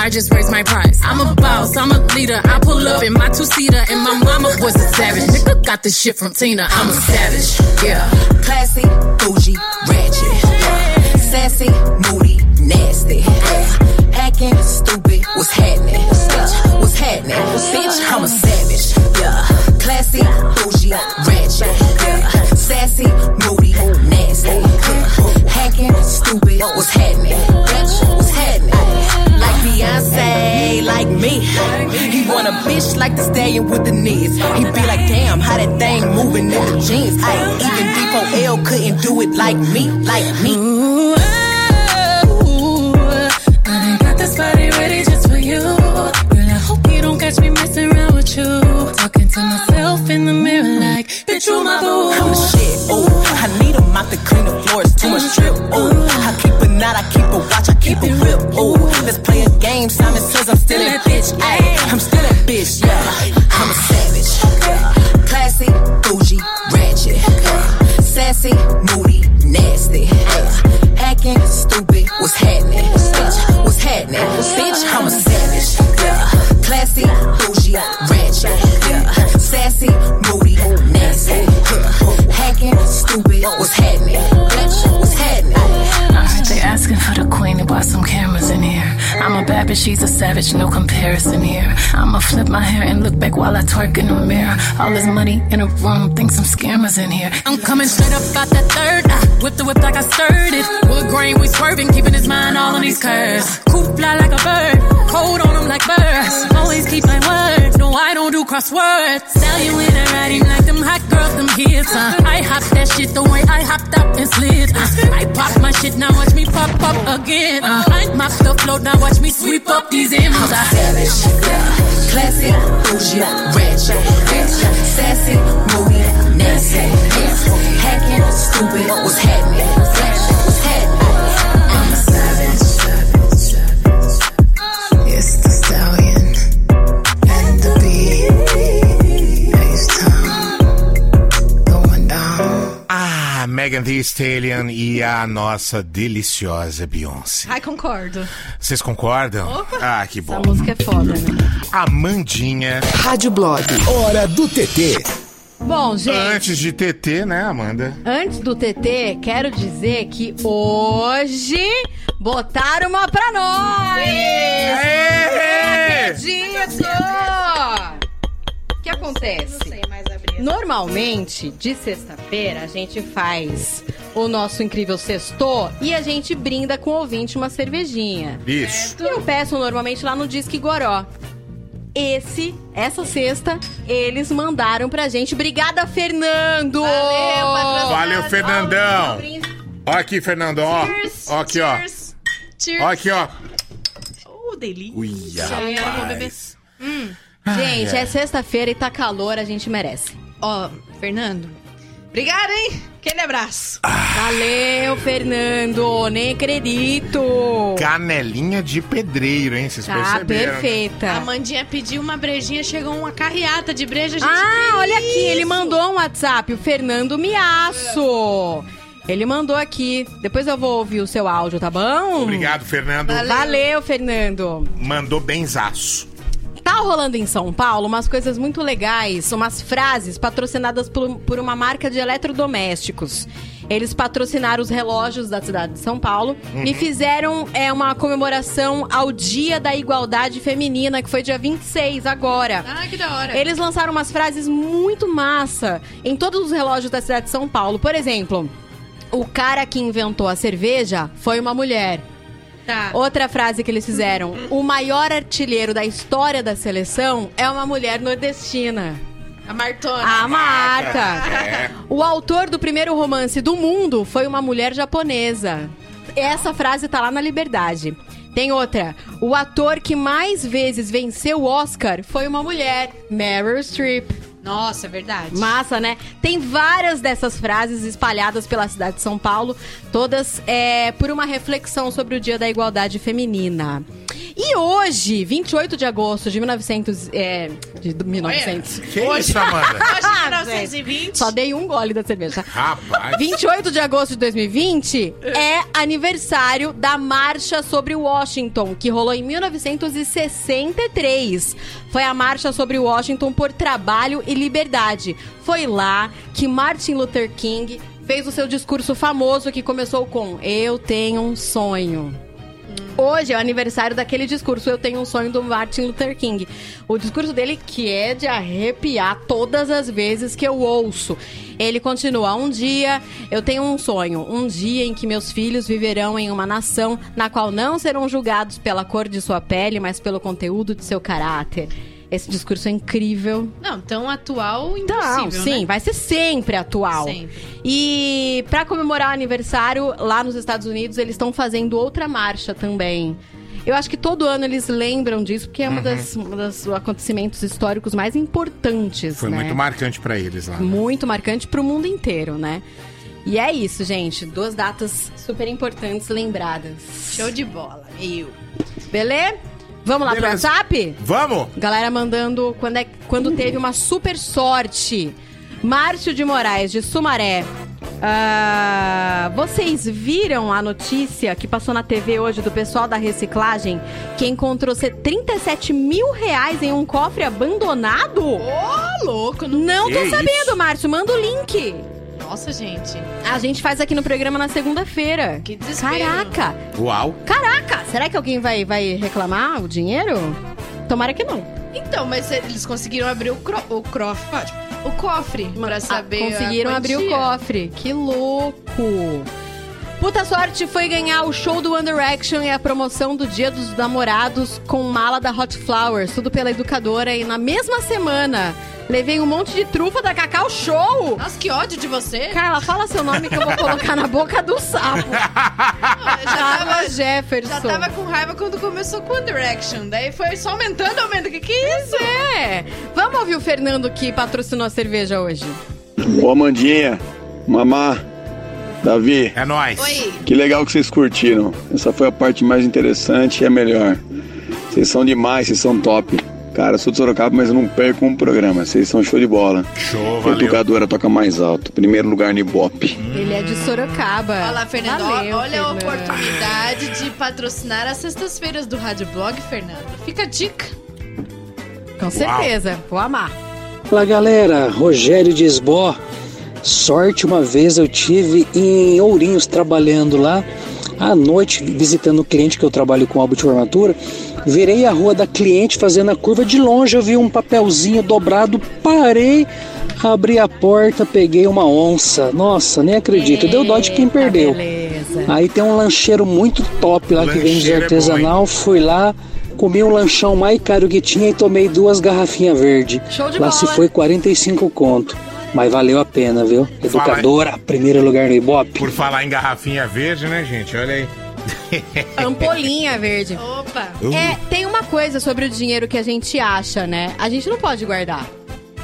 I just raised my price. I'm a boss. I'm a leader. I pull up in my two seater, and my mama was a savage. Nigga got this shit from Tina. I'm a savage. Yeah. Classy, bougie, ratchet. Sassy, moody, nasty. Hacking, stupid, what's happening? What's happening? Bitch, I'm a savage. Yeah. Classy, bougie, ratchet. Yeah. Sassy, moody, nasty. Hacking, stupid, what's happening? Like me. He want a bitch like the stallion with the knees. He be like, damn, how that thing moving in the jeans. I even D4L couldn't do it like me, like me. Ooh, I got this body ready just for you. Girl, I hope you don't catch me messing around with you. Talking to myself in the mirror like, bitch, you my boo. I'm the shit, ooh. I need a mop to clean the floors, too much drip, ooh. I keep a knot, I keep a watch, I keep a whip, ooh. Let's play a game, Simon says I'm still that bitch, ayy. I'm still that bitch, yeah. I'm a savage, yeah. Classy, bougie, ratchet, yeah. Sassy, moody, nasty, yeah. Hacking, stupid, what's happening? Bitch, what's happening? Bitch, I'm a savage, yeah. Classy, bougie, ratchet, messy, moody, nasty, hacking, stupid, what's happening? Black what's happening? They asking for the queen to buy some cameras in here. I'm a bad bitch, she's a savage, no comparison here. I'ma flip my hair and look back while I twerk in the mirror. All this money in a room, think some scammers in here. I'm coming straight up out that third. I whip the whip like I stirred it. Wood grain, we swerving, keeping his mind all on these curves. Coop fly like a bird, cold on him like birds. Always keep my word, no, I don't do crosswords. Tell you in a writing like them hot girls, them kids. Uh. I hop that shit the way I hopped up and slid. Uh. I pop my shit, now watch me pop up again. Uh. I mop the float, now watch me sweep up these M's. Uh. Savage, yeah. classy, bougie, ratchet, bitch, sassy, moody, nasty, careful, hacking, stupid, what's happening, flashing, what's Megan Thee Stallion e a nossa deliciosa Beyoncé. Ai, concordo. Vocês concordam? Opa. Ah, que bom. Essa música é foda, né? Amandinha. Rádio Blog. Hora do TT. Bom, gente. Antes de TT, né, Amanda? Antes do TT, quero dizer que hoje botaram uma pra nós! Aê! Acredito! O que acontece? Normalmente, de sexta-feira, a gente faz o nosso incrível sexto e a gente brinda com o ouvinte uma cervejinha. Isso. E eu peço normalmente lá no Disque Goró. Esse, essa sexta, eles mandaram pra gente. Obrigada, Fernando! Valeu, Valeu, Fernandão. Ó aqui, Fernando, ó. Cheers, Ó aqui, ó. cheers. Ó aqui, ó. Oh, delícia. Uia. Hum. Gente, Ai, ai. é sexta-feira e tá calor, a gente merece. Ó, Fernando. Obrigada, hein? Aquele abraço. Valeu, Fernando! Nem acredito! Canelinha de pedreiro, hein? Vocês Tá perceberam? perfeita. A Mandinha pediu uma brejinha, chegou uma carreata de breja. Gente, Ah, que olha aqui, ele isso? mandou um WhatsApp, o Fernando Miaço. Ele mandou aqui. Depois eu vou ouvir o seu áudio, tá bom? Obrigado, Fernando. Valeu, Fernando. Mandou benzaço. Tá rolando em São Paulo umas coisas muito legais, umas frases patrocinadas por, por uma marca de eletrodomésticos. Eles patrocinaram os relógios da cidade de São Paulo Uhum. e fizeram é, uma comemoração ao Dia da Igualdade Feminina, que foi dia 26, agora. Ah, que da hora. Eles lançaram umas frases muito massa em todos os relógios da cidade de São Paulo. Por exemplo, o cara que inventou a cerveja foi uma mulher. Tá. Outra frase que eles fizeram: o maior artilheiro da história da seleção é uma mulher nordestina. A Martona. A Marta. É. O autor do primeiro romance do mundo foi uma mulher japonesa. Essa frase tá lá na Liberdade. Tem outra. O ator que mais vezes venceu o Oscar foi uma mulher, Meryl Streep. Nossa, é verdade. Massa, né? Tem várias dessas frases espalhadas pela cidade de São Paulo, todas é, por uma reflexão sobre o Dia da Igualdade Feminina. E hoje, 28 de agosto de 1900. É, de 1900. Que isso, Amanda? Hoje, Ah, 1920. Só dei um gole da cerveja. Rapaz. 28 de agosto de 2020 é aniversário da Marcha sobre Washington, que rolou em 1963. Foi a Marcha sobre Washington por Trabalho e Liberdade. Foi lá que Martin Luther King fez o seu discurso famoso que começou com Eu tenho um sonho. Hoje é o aniversário daquele discurso Eu Tenho um Sonho do Martin Luther King. O discurso dele que é de arrepiar todas as vezes que eu ouço. Ele continua: Um dia eu tenho um sonho, um dia em que meus filhos viverão em uma nação na qual não serão julgados pela cor de sua pele, mas pelo conteúdo de seu caráter. Esse discurso é incrível. Não, tão atual, impossível, sim, né? vai ser sempre atual. Sempre. E pra comemorar o aniversário, lá nos Estados Unidos, eles estão fazendo outra marcha também. Eu acho que todo ano eles lembram disso, porque é uma Uhum. das, um dos acontecimentos históricos mais importantes, Foi né? muito marcante pra eles lá. Muito marcante pro mundo inteiro, né? E é isso, gente. Duas datas super importantes lembradas. Show de bola, meu. Beleza? Vamos lá Beleza. pro WhatsApp? Vamos! Galera mandando quando, é, quando teve uma super sorte. Márcio de Moraes, de Sumaré. Ah, vocês viram a notícia que passou na TV hoje do pessoal da reciclagem que encontrou se- 37 mil reais em um cofre abandonado? Ô, louco, não Não tô Que sabendo, Márcio. Manda o link. Nossa, gente. A gente faz aqui no programa na segunda-feira. Que desespero. Caraca! Uau. Caraca! Será que alguém vai, vai reclamar o dinheiro? Tomara que não. Então, mas eles conseguiram abrir o, cro o cofre. ó, tipo, O cofre pra saber. a Conseguiram abrir o cofre. Que louco! Puta sorte foi ganhar o show do One Direction e a promoção do Dia dos Namorados com mala da Hot Flowers, tudo pela educadora. E na mesma semana, levei um monte de trufa da Cacau Show. Nossa, que ódio de você. Carla, fala seu nome que eu vou colocar na boca do sapo. Eu já tava, Jefferson. já tava com raiva quando começou com One Direction. Daí foi só aumentando, aumentando. O que que é isso? É. Vamos ouvir o Fernando que patrocinou a cerveja hoje. Ô Amandinha, Mamá, Davi. É nóis. Oi. Que legal que vocês curtiram. Essa foi a parte mais interessante e a melhor. Vocês são demais, vocês são top. Cara, sou de Sorocaba, mas eu não perco um programa. Vocês são show de bola. Show, A valeu. educadora toca mais alto. Primeiro lugar no Ibope. Ele é de Sorocaba. Olha lá, Fernando. Valeu, olha a Fernando. oportunidade de patrocinar as sextas-feiras do Rádio Blog, Fernando. Fica a dica. Com certeza. Vou amar. Fala galera, Rogério de Esbó. Sorte uma vez eu tive em Ourinhos trabalhando lá. À noite, visitando o cliente que eu trabalho com álbum de formatura, virei a rua da cliente fazendo a curva de longe, eu vi um papelzinho dobrado, parei, abri a porta, peguei uma onça. Nossa, nem acredito. Deu dó de quem perdeu. Aí tem um lancheiro muito top lá que vende é artesanal, fui lá, comi um lanchão mais caro que tinha e tomei duas garrafinhas verde. Show de lá bola. se foi 45 conto. Mas valeu a pena, viu? Educadora, primeiro lugar no Ibope. Por falar em garrafinha verde, né, gente? Olha aí. Ampolinha verde. Opa. Uh. É, tem uma coisa sobre o dinheiro que a gente acha, né? A gente não pode guardar.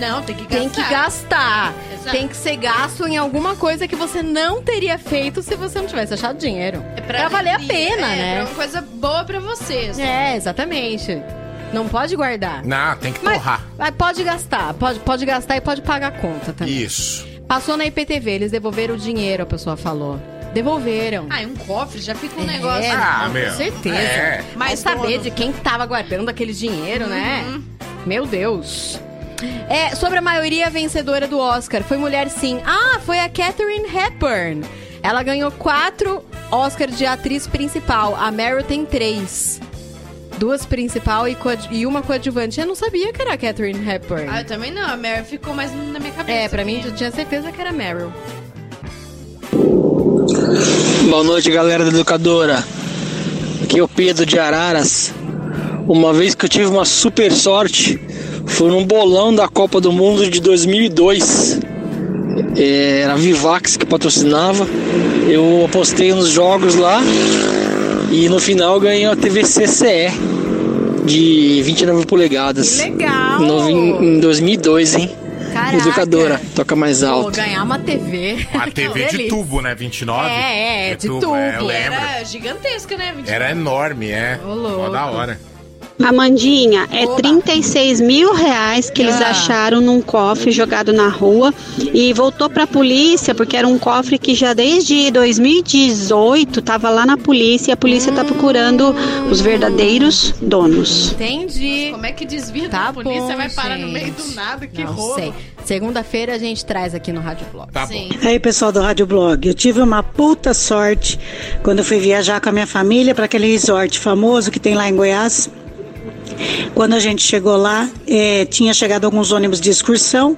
Não, tem que gastar. Tem que gastar. Exato. Tem que ser gasto em alguma coisa que você não teria feito se você não tivesse achado dinheiro. É pra, valer a pena, é, né? Pra uma coisa boa pra vocês. É, exatamente. Não pode guardar. Não, tem que Mas, torrar. mas pode gastar. Pode, pode gastar e pode pagar a conta também. Isso. Passou na IPTV, eles devolveram o dinheiro, a pessoa falou. Devolveram. Ah, é um cofre já fica um É, negócio. Ah, meu. Com certeza. É. Mas saber de quem tava guardando aquele dinheiro, né? Meu Deus. É, sobre a maioria vencedora do Oscar, foi mulher sim. Ah, foi a Catherine Hepburn. Ela ganhou quatro Oscars de atriz principal. A Meryl tem três. Duas principal e, e uma coadjuvante. Eu não sabia que era a Catherine Hepburn. Ah, eu também não. A Mary ficou mais na minha cabeça. é, pra mim, eu tinha certeza que era Meryl. Boa noite, galera da educadora. Aqui é o Pedro de Araras. Uma vez que eu tive uma super sorte, foi num bolão da Copa do Mundo de 2002. É, Era a Vivax que patrocinava. Eu apostei nos jogos lá e no final eu ganhei uma TV CCE de 29 polegadas. legal! No, em, em 2002, hein? Caraca! Educadora, toca mais alto. ganhar uma TV. A TV de Delícia. tubo, né? 29. É, é, de tubo. É, eu lembro. Era gigantesca, né? Era enorme, é. Ó, da hora. Amandinha, é 36 mil reais que eles acharam num cofre jogado na rua e voltou pra polícia, porque era um cofre que já desde 2018 tava lá na polícia e a polícia tá procurando os verdadeiros donos. Entendi. Como é que desvia Tá da polícia? bom, vai parar no meio do gente. nada? Que Não roubo. sei. Segunda-feira a gente traz aqui no Rádio Blog. Tá Sim. E aí, pessoal do Rádio Blog, eu tive uma puta sorte quando eu fui viajar com a minha família para aquele resort famoso que tem lá em Goiás. Quando a gente chegou lá, eh, tinha chegado alguns ônibus de excursão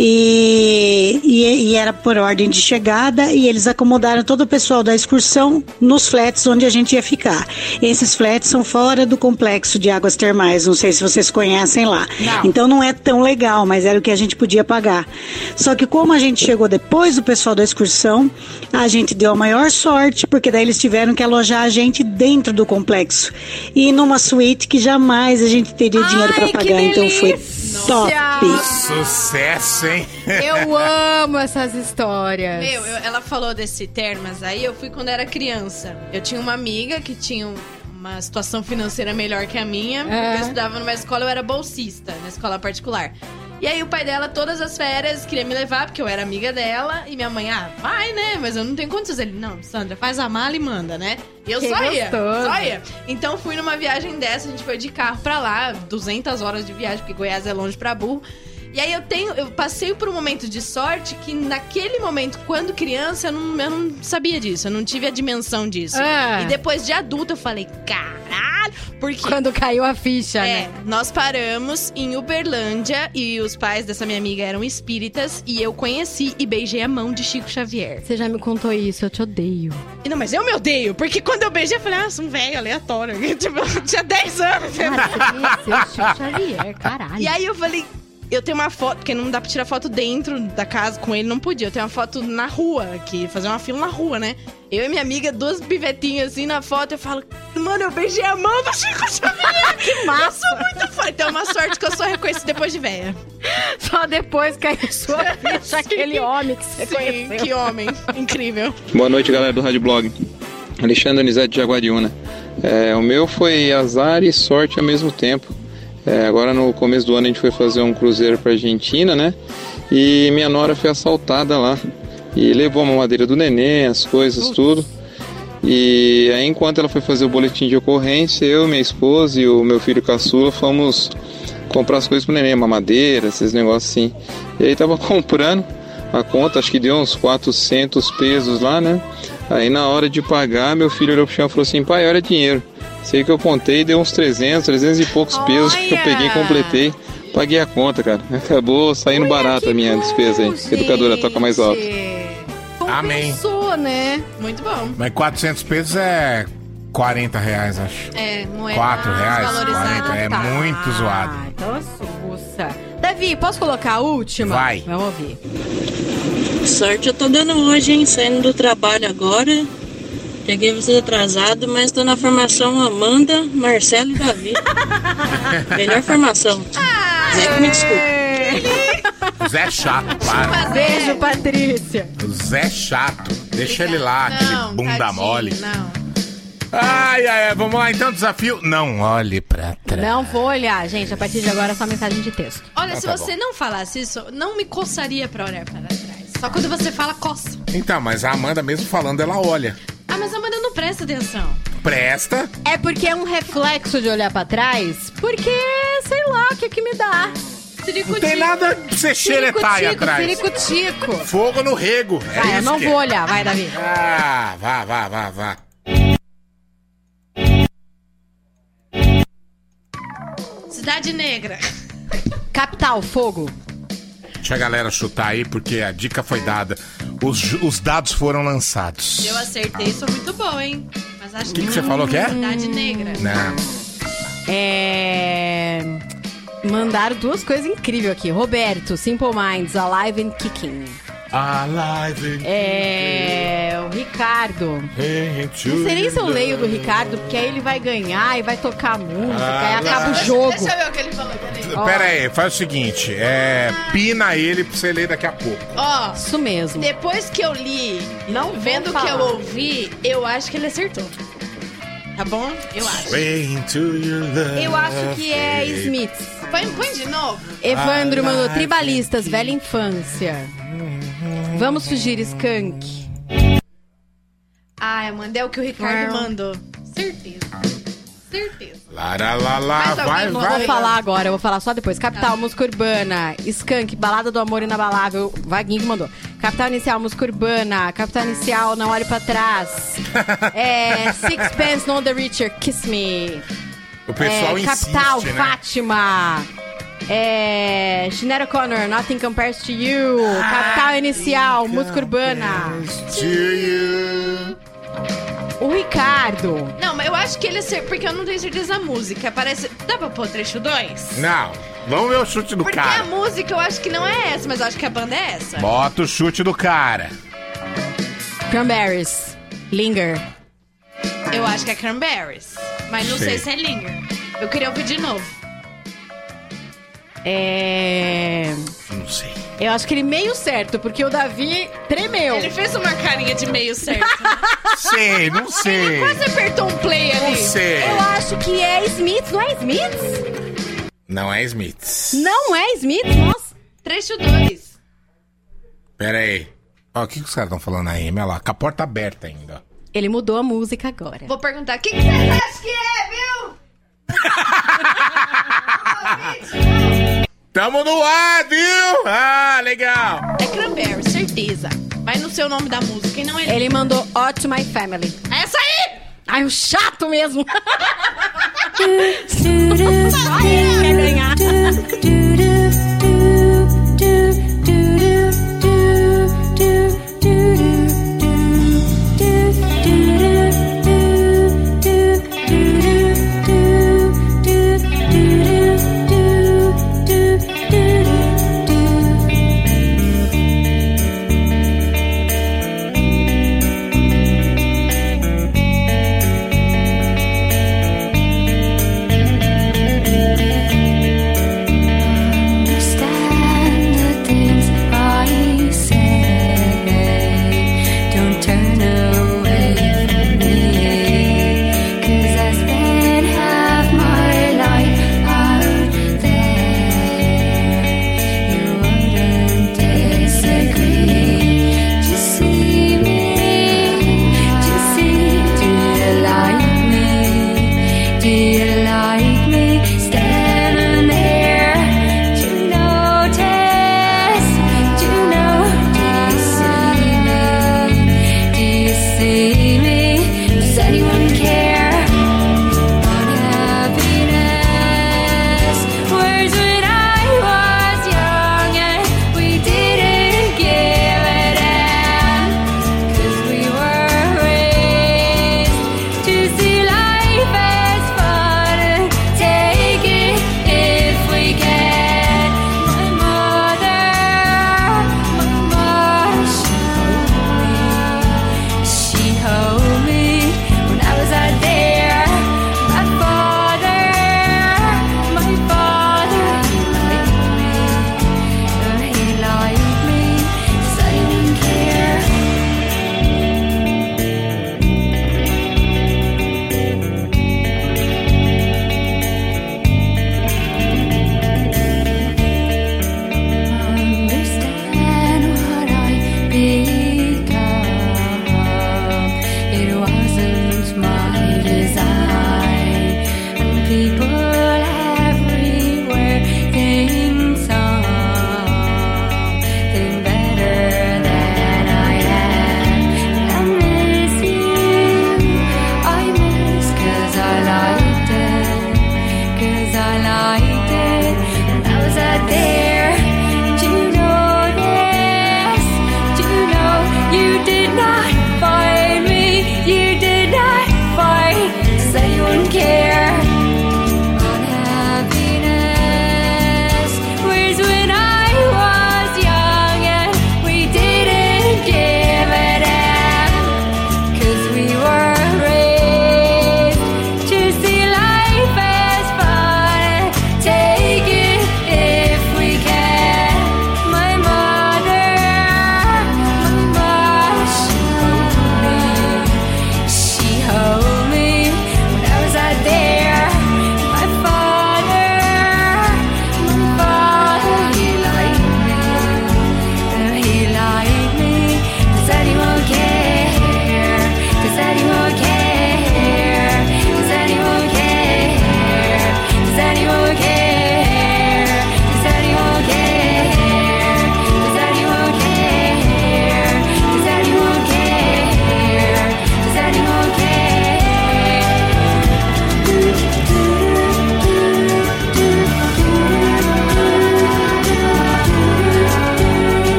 e, e, e era por ordem de chegada e eles acomodaram todo o pessoal da excursão nos flats onde a gente ia ficar. Esses flats são fora do complexo de águas termais, não sei se vocês conhecem lá. Então não é tão legal, mas era o que a gente podia pagar. Só que como a gente chegou depois do pessoal da excursão, a gente deu a maior sorte, porque daí eles tiveram que alojar a gente dentro do complexo. E numa suíte que jamais a gente teria dinheiro para pagar, então foi top. Sucesso, hein? Eu amo essas histórias. Meu, eu- ela falou desse termas aí, eu fui quando era criança. Eu tinha uma amiga que tinha um- uma situação financeira melhor que a minha, porque É. eu estudava numa escola, eu era bolsista, na escola particular. E aí o pai dela, todas as férias, queria me levar, porque eu era amiga dela, e minha mãe, ah, vai, né? Mas eu não tenho condições. Ele, não, Sandra, faz a mala e manda, né? E eu Que só ia, gostoso. só ia. Então fui numa viagem dessa, a gente foi de carro pra lá, 200 horas de viagem, porque Goiás é longe pra burro. E aí eu tenho, eu passei por um momento de sorte que naquele momento, quando criança, eu não, eu não sabia disso, eu não tive a dimensão disso. Ah. E depois de adulta eu falei, caralho, porque Quando caiu a ficha, é, né? nós paramos em Uberlândia e os pais dessa minha amiga eram espíritas e eu conheci e beijei a mão de Chico Xavier. Você já me contou isso, eu te odeio. Não, mas eu me odeio, porque quando eu beijei, eu falei, ah, sou um velho aleatório. tipo, eu tinha 10 anos. Cara, você conheceu o Chico Xavier, caralho. E aí eu falei, eu tenho uma foto, porque não dá pra tirar foto dentro da casa com ele, não podia. Eu tenho uma foto na rua aqui, fazer uma fila na rua, né? Eu e minha amiga, duas pivetinhas assim na foto, eu falo, mano, eu beijei a mão do Chico Xavier. Que massa. Eu sou muito fã. Então é uma sorte que eu sou reconhecida depois de velha. Só depois caiu sua ficha, aquele homem que você Sim, conheceu. que homem. Incrível. Boa noite, galera do Rádio Blog. Alexandre Anizete de Jaguariúna. É, o meu foi azar e sorte ao mesmo tempo. É, agora no começo do ano a gente foi fazer um cruzeiro para Argentina, né? E minha nora foi assaltada lá. E levou a mamadeira do neném, as coisas, tudo. E aí enquanto ela foi fazer o boletim de ocorrência, eu, minha esposa e o meu filho caçula fomos comprar as coisas pro neném, mamadeira, esses negócios assim. E aí tava comprando a conta, acho que deu uns 400 pesos lá, né? Aí na hora de pagar, meu filho olhou pro chão e falou assim: pai, olha dinheiro. Sei que eu contei, deu uns 300, 300 e poucos pesos que eu peguei e completei. Paguei a conta, cara. Acabou saindo barato a minha despesa aí. Educadora toca mais alto. Amém. Compensou, né? Muito bom. Mas 400 pesos é 40 reais, acho. É, moeda 4 reais? desvalorizada. 40, é Tá. muito zoado. Ah, então assusta. Davi, posso colocar a última? Vai. Vamos ouvir. Sorte eu tô dando hoje, hein? Saindo do trabalho agora. Peguei vocês atrasado, mas tô na formação Amanda, Marcelo e Davi. Melhor formação. Zé que me desculpa. Zé chato, para. Beijo, Patrícia. O Zé chato. Deixa ele lá, aquele Não, bunda tadinho, mole. Não. Ai, ai, ai, vamos lá então, desafio. Não olhe pra trás. Não vou olhar, gente. A partir de agora é só mensagem de texto. Olha, Ah, se tá você não falasse isso, não me coçaria pra olhar para trás. Só quando você fala, coça. Então, mas a Amanda mesmo falando, ela olha. Mas a Amanda não presta atenção. Presta. É porque é um reflexo de olhar pra trás, porque, sei lá, o que que me dá. Não tem nada de ser xeretai atrás. ciricutico. Fogo no rego. É Vai, eu não que vou é. olhar. Vai, Davi. Ah, vá, vá, vá, vá. Cidade Negra. Capital, fogo. Deixa a galera chutar aí, porque a dica foi dada. Os, os dados foram lançados. Eu acertei, sou muito bom, hein? Mas acho Que que você falou que é? Cidade Negra. Não. É. Mandaram duas coisas incríveis aqui. Roberto, Simple Minds, Alive and Kicking. Alive. É. O Ricardo. Não sei nem se eu leio do Ricardo, porque aí ele vai ganhar e vai tocar música, aí acaba o jogo. Deixa eu ver o que ele falou. peraí. Pera aí, faz o seguinte, é, pina ele pra você ler daqui a pouco. Ó, Isso mesmo. depois que eu li, Não vendo o que falar. eu ouvi, eu acho que ele acertou. Tá bom? Eu acho. Into your love. Eu acho que é Smith. Põe, põe de novo. Evandro mandou Tribalistas, velha infância. Vamos fugir, Skunk. Ah, eu mandei o que o Ricardo mandou. Certeza. Certeza. Lá, lá, lá, vai, vai. vou falar agora, eu vou falar só depois. Capital, música urbana. Skunk, balada do amor inabalável. Vaguinho que mandou. Capital inicial, música urbana. Capital inicial, não olhe pra trás. é, Sixpence, No The Richer, Kiss Me. O pessoal é, insiste, Capital, né? Fátima. É, Sinead O'Connor, Nothing Compares to You. Capital inicial, música urbana. To you. O Ricardo. Não, mas eu acho que ele acertou, porque eu não tenho certeza da música. Parece. Dá pra pôr trecho 2? Não, vamos ver o chute do Porque a cara. música eu acho que não é essa, mas eu acho que a banda é essa. Bota o chute do cara. Cranberries. Linger. Eu acho que é Cranberries. Mas não Sei. sei, se é Linger. Eu queria ouvir de novo. É. Não sei. Eu acho que ele meio certo, porque o Davi tremeu. Ele fez uma carinha de meio certo. né? Sei, não sei. Quase apertou um play Não ali. sei. Eu acho que é Smith, não é Smith? Não é Smith. Não é Smith? Nossa. Trecho 2. Pera aí. Ó, o que, que os caras estão falando aí? Olha lá, com a porta aberta ainda. Ele mudou a música agora. Vou perguntar: o que, que vocês acham que é, viu? Tamo no ar, viu? Ah, legal. É Cranberry, certeza. Mas no seu nome da música, e não é. Ele mandou Ótima to My Family. É essa aí! Ai, o chato mesmo. Só ele quer ganhar.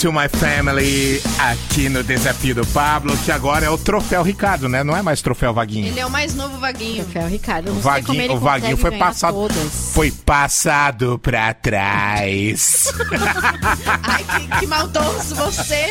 to My Family aqui no Desafio do Pablo, que agora é o Troféu Ricardo, né? Não é mais Troféu Vaguinho. Ele é o mais novo Vaguinho. Troféu Ricardo. Não vaguinho, o Vaguinho foi passado, todas. foi passado pra trás. que, maldoso você.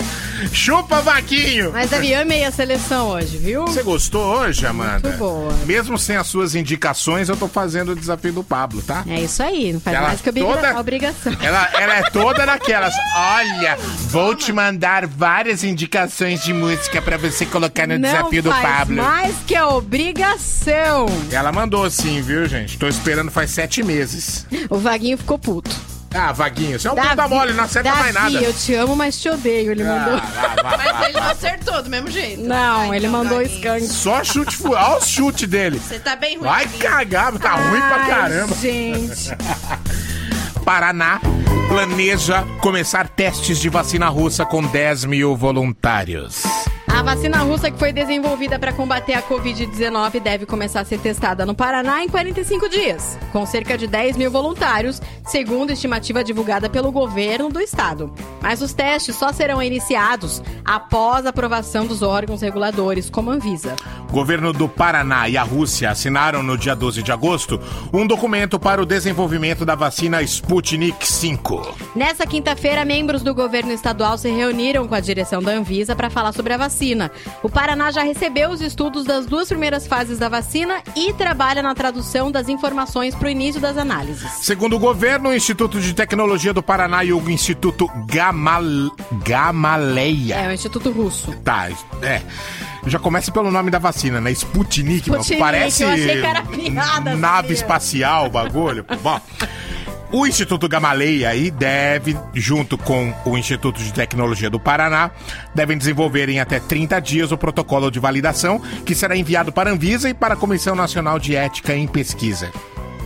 Chupa, Vaquinho! Mas eu amei a seleção hoje, viu? Você gostou hoje, Amanda? Muito boa. Mesmo sem as suas indicações, eu tô fazendo o desafio do Pablo, tá? É isso aí, não faz ela mais que toda... obrigação. Ela, ela é toda naquelas. Olha, vou te mandar várias indicações de música pra você colocar no não desafio do Pablo. Mais que obrigação! Ela mandou sim, viu, gente? Tô esperando faz sete meses. O Vaguinho ficou puto. Ah, Vaguinho, você é um bunda mole, não acerta Davi, mais nada. eu te amo, mas te odeio, ele mandou. Mas ele não acertou do mesmo jeito. Não, ele mandou skunk. Só chute Olha o chute dele. Você tá bem ruim. Vai cagar, tá ruim pra Ai, caramba. gente. Paraná planeja começar testes de vacina russa com 10 mil voluntários. A vacina russa que foi desenvolvida para combater a Covid-19 deve começar a ser testada no Paraná em 45 dias, com cerca de 10 mil voluntários, segundo estimativa divulgada pelo governo do estado. Mas os testes só serão iniciados após a aprovação dos órgãos reguladores, como a Anvisa. O governo do Paraná e a Rússia assinaram no dia 12 de agosto um documento para o desenvolvimento da vacina Sputnik V. Nessa quinta-feira, membros do governo estadual se reuniram com a direção da Anvisa para falar sobre a vacina. O Paraná já recebeu os estudos das duas primeiras fases da vacina e trabalha na tradução das informações para o início das análises. Segundo o governo, o Instituto de Tecnologia do Paraná e o Instituto Gamal... Gamaleia. É o Instituto Russo. Tá, é. Já começa pelo nome da vacina, né? Sputnik. Sputnik, Parece eu achei que era piada, nave espacial, o bagulho. Bom, o Instituto Gamaleia aí deve, junto com o Instituto de Tecnologia do Paraná, devem desenvolver em até 30 dias o protocolo de validação, que será enviado para a Anvisa e para a Comissão Nacional de Ética em Pesquisa.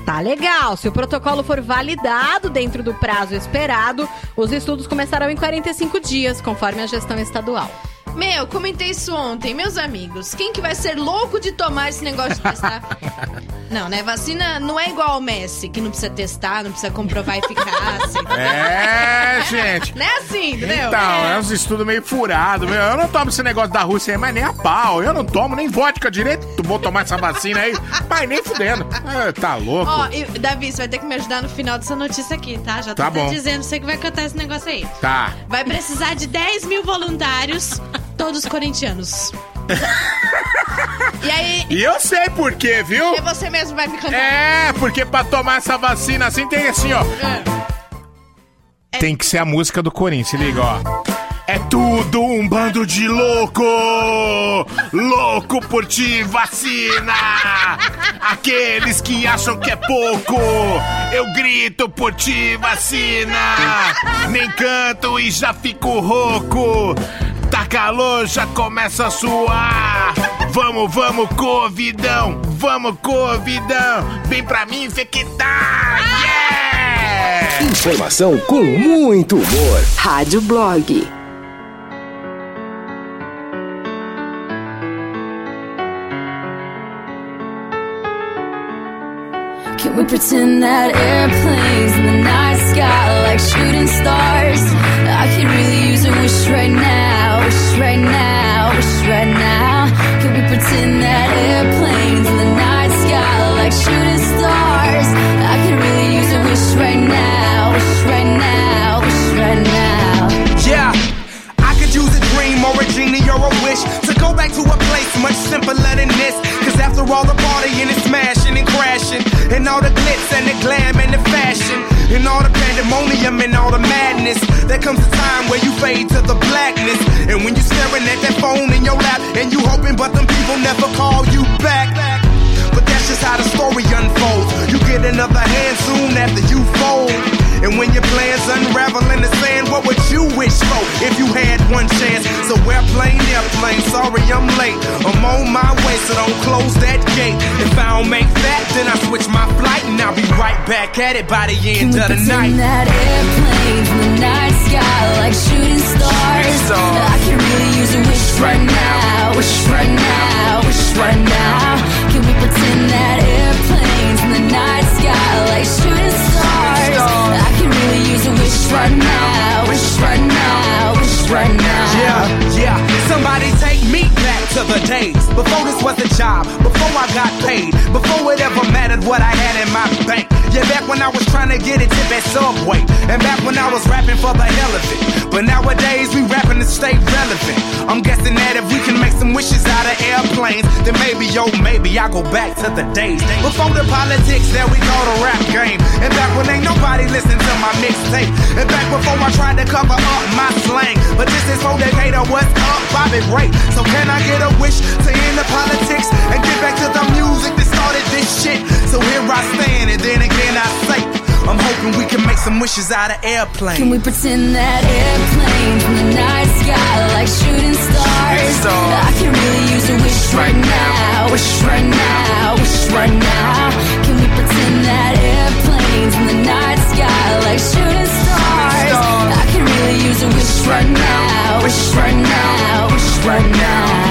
Tá legal. Se o protocolo for validado dentro do prazo esperado, os estudos começarão em 45 dias, conforme a gestão estadual. Meu, comentei isso ontem, meus amigos. Quem que vai ser louco de tomar esse negócio de testar? não, né? Vacina não é igual ao Messi, que não precisa testar, não precisa comprovar eficácia. É, gente. Não é assim, entendeu? Então, é uns estudos meio furados, meu. Eu não tomo esse negócio da Rússia aí, mas nem a pau. Eu não tomo nem vodka direito. Tu vou tomar essa vacina aí. Pai, nem fudendo. Ah, tá louco. Ó, e, Davi, você vai ter que me ajudar no final dessa notícia aqui, tá? Já tô Tá bom. dizendo, você que vai cantar esse negócio aí. Tá. Vai precisar de 10 mil voluntários, todos corintianos. e aí, E eu sei por quê, viu? e você mesmo vai me cantar. É, porque pra tomar essa vacina assim tem assim, ó. Tem que ser a música do Corinthians, se liga, ó. É tudo um bando de louco! Louco por ti, vacina! Aqueles que acham que é pouco, eu grito por ti, vacina! Nem canto e já fico rouco! Tá calor, já começa a suar! Vamos, vamos, Covidão! Vamos, Covidão! Vem pra mim infectar! Yeah! Informação com muito humor. Rádio Blog. Can we pretend that airplanes in the night sky are like shooting stars? I could really use a wish right now, right now, wish right now. Can we pretend that airplanes in the night sky like shooting stars? I could really use a wish right now, wish right now, wish right now. Yeah, I could use a dream or a genie or a wish to go back to a place much simpler than this. Cause after all the partying and smashing and crashing, and all the glitz and the glam and the fashion, and all the pandemonium and all the madness, there comes a time where you fade to the blackness. And when you're staring at that phone in your lap, and you hoping, but them people never call you back. But that's just how the story unfolds. You get another hand soon after you. And when your plans unravel in the sand, what would you wish for if you had one chance? So we're airplane, airplane, sorry I'm late. I'm on my way, so don't close that gate. If I don't make that, then I switch my flight and I'll be right back at it by the end of the night. Pretend that airplanes in the night sky like shooting stars. I could really use a wish right now, wish right now, wish right now. Can we pretend that airplanes in the night sky like shooting stars? Right now, wish right now, wish right now. Yeah, yeah. Somebody take me to the days before this was a job, before I got paid, before it ever mattered what I had in my bank. Yeah, back when I was trying to get a tip at Subway, and back when I was rapping for the hell of it. But nowadays we rapping to stay relevant. I'm guessing that if we can make some wishes out of airplanes, then maybe, yo, maybe I go back to the days before the politics that we call the rap game. And back when ain't nobody listen to my mixtape. And back before I tried to cover up my slang. But this is for Decatur, what's up, Bobby Ray? So can I get a wish to end the politics and get back to the music that started this shit? So here I stand, and then again I say, I'm hoping we can make some wishes out of airplanes. Can we pretend that airplanes in the night sky like shooting stars? I can really use a wish right now, wish right now, wish right now. Can we pretend that airplanes in the night sky like shooting stars? I can really use a wish right now, wish right now, wish right now.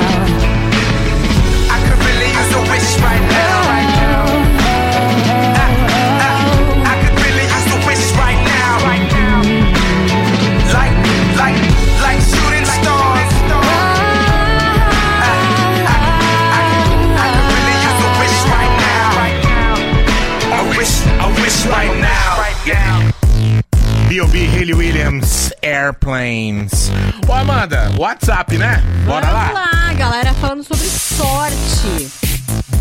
B.O.B. Haley Williams, Airplanes. Ô, Amanda, WhatsApp, né? Bora Vamos lá. lá, galera falando sobre sorte.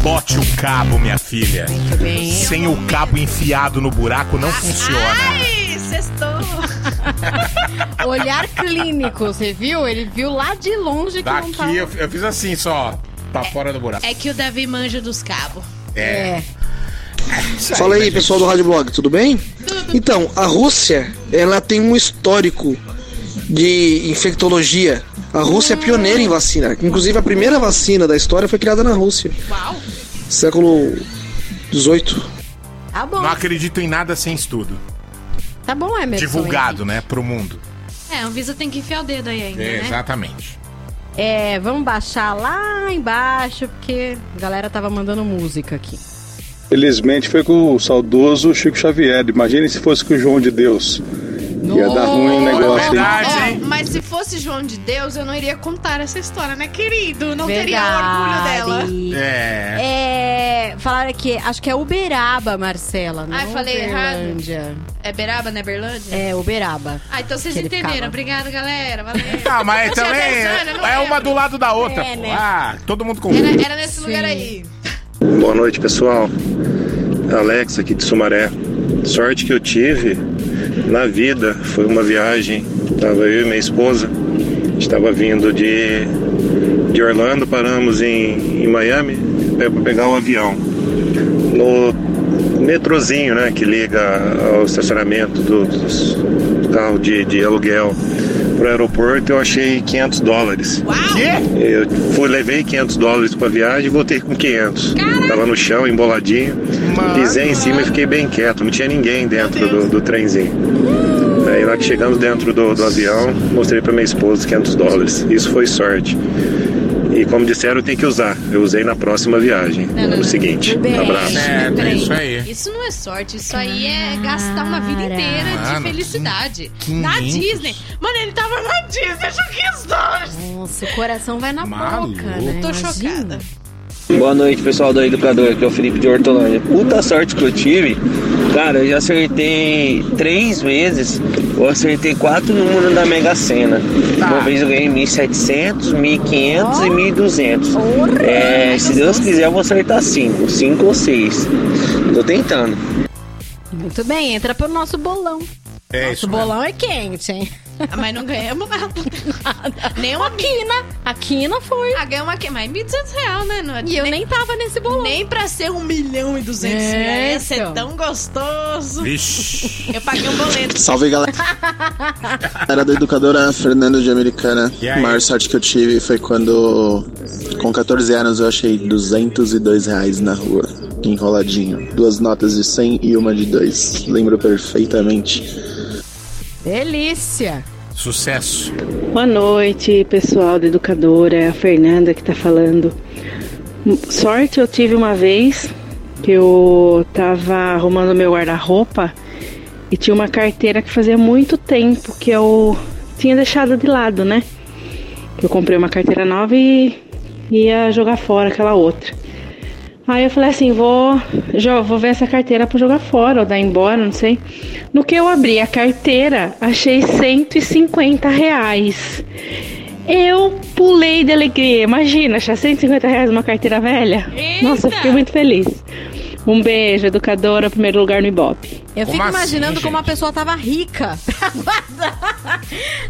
Bote o cabo, minha filha. bem. Sem o cabo enfiado no buraco não funciona. Ai, sextou. Olhar clínico, você viu? Ele viu lá de longe que não Daqui tava... eu, eu fiz assim só, pra fora do buraco. É que o Davi manja dos cabos. É. Fala aí, pessoal do Rádio Blog, tudo bem? Então, a Rússia, ela tem um histórico de infectologia. A Rússia é pioneira em vacina. Inclusive, a primeira vacina da história foi criada na Rússia. Uau. Século XVIII. Tá bom, Não acredito em nada sem estudo. tá bom, Emerson. Divulgado, né, pro mundo. É, a Anvisa tem que enfiar o dedo aí ainda, É, né? exatamente. É, vamos baixar lá embaixo, porque a galera tava mandando música aqui. Felizmente foi com o saudoso Chico Xavier. Imagine se fosse com o João de Deus. Ia dar ruim o negócio, hein? Ó, mas se fosse João de Deus, eu não iria contar essa história, né, querido? Não teria orgulho dela. É. É, falaram aqui, acho que é Uberaba, Marcela. Não Ai, falei errado. Uberlândia. É Beraba, né, Berlândia? É, Uberaba. Ah, então vocês Que ele entenderam. ficava. Obrigada, galera. Valeu. Ah, mas Tinha também 10 anos, não é uma do lado da outra, É, pô. né? Ah, todo mundo com Era, era nesse lugar aí. Boa noite, pessoal. Alex aqui de Sumaré. Sorte que eu tive na vida foi uma viagem. Tava eu e minha esposa. Estava vindo de, de Orlando, paramos em, em Miami para pegar o avião. No metrozinho, né, que liga ao estacionamento do, do carro de, de aluguel pro aeroporto, eu achei 500 dólares. Eu fui, levei 500 dólares pra viagem e voltei com 500. Tava no chão, emboladinho. Pisei em cima e fiquei bem quieto. Não tinha ninguém dentro do, do trenzinho. Aí lá que chegamos dentro do, do avião, mostrei pra minha esposa 500 dólares. Isso foi sorte. E como disseram, tem que usar. Eu usei na próxima viagem, no seguinte. Abraço. É, Peraí, isso aí. Isso não é sorte, isso aí é gastar uma vida inteira Mano, de felicidade. que- na 500. Disney. Mano, ele tava na Disney, que dólares. Nossa, o coração vai na boca, né? Tô Imagina. chocada. Boa noite, pessoal do Educador, aqui é o Felipe de Hortolândia. Puta sorte que eu tive. Cara, eu já acertei três vezes, eu acertei quatro números da Mega Sena. Uma vez eu ganhei 1.700, 1.500 e 1.200. É, se Deus quiser, eu vou acertar cinco, cinco ou seis. Tô tentando. Muito bem, entra pro nosso bolão. É nosso isso bolão é quente, hein? Ah, mas não ganhamos nada. Nem uma quina. A quina foi. Ah, ganhamos uma quina. Mas 1.200 reais, né? Não, E eu nem tava nesse bolão. Nem pra ser 1 milhão e 200 É, mil. Ia ser então. tão gostoso. Vixe. Eu paguei um boleto. Salve, galera. Era da educadora Fernanda de Americana. A maior sorte que eu tive foi quando, com 14 anos, eu achei 202 reais na rua, enroladinho. Duas notas de 100 e uma de 2. Lembro perfeitamente. Delícia. Sucesso. Boa noite, pessoal da educadora. É a Fernanda que tá falando. Sorte eu tive uma vez que eu tava arrumando meu guarda-roupa e tinha uma carteira que fazia muito tempo que eu tinha deixado de lado, né? Eu comprei uma carteira nova e ia jogar fora aquela outra. Aí eu falei assim, vou, jo- vou ver essa carteira pra jogar fora ou dar embora, não sei. No que eu abri a carteira, achei 150 reais. Eu pulei de alegria. Imagina, achar 150 reais numa carteira velha. Nossa, eu fiquei muito feliz. Um beijo, educadora, primeiro lugar no Ibope. Eu fico imaginando como a pessoa tava rica pra guardar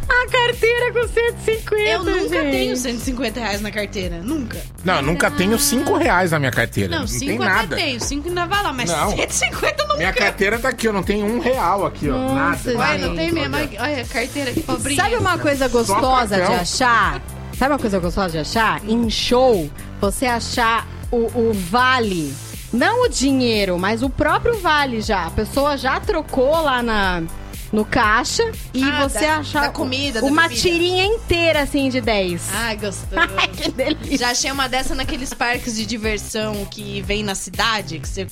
a carteira com 150. Eu nunca gente. tenho 150 reais na carteira. Nunca. Não, nunca tenho 5 reais na minha carteira. Não, Não, 5 tem até nada. tenho. 5 ainda vai lá, mas Não. 150 nunca. Minha carteira tá aqui, eu não tenho um real aqui, ó. Nossa, nada. Olha, não tem mesmo. Olha a carteira que pobrinha. Sabe uma coisa gostosa de achar? Sabe uma coisa gostosa de achar? Em show, você achar o, o vale. Não o dinheiro, mas o próprio vale já. A pessoa já trocou lá na, no caixa e Ah, você da- achar da comida, da uma bebida. tirinha inteira assim de 10. Ai, gostoso. que delícia. Já achei uma dessa naqueles parques de diversão que vem na cidade, que você.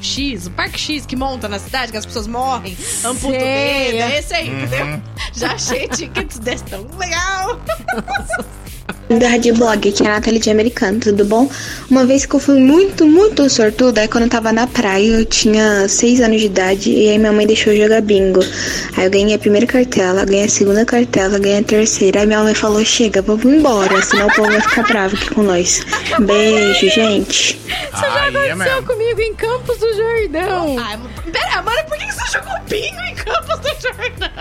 X, o Parque X que monta na cidade, que as pessoas morrem, amputa o dedo. É esse aí, Uhum. entendeu? Já achei tickets desse tão legal. da Rádio Blog, que é a Nathalie de Americano, tudo bom? Uma vez que eu fui muito, muito sortuda, é quando eu tava na praia, eu tinha 6 anos de idade, e aí minha mãe deixou eu jogar bingo. Aí eu ganhei a primeira cartela, ganhei a segunda cartela, ganhei a terceira, aí minha mãe falou, chega, vamos embora, senão o povo vai ficar bravo aqui com nós. Beijo, gente. Isso já aconteceu comigo em Campos do Jordão. Ai, pera, Amanda, por que você jogou bingo em Campos do Jordão?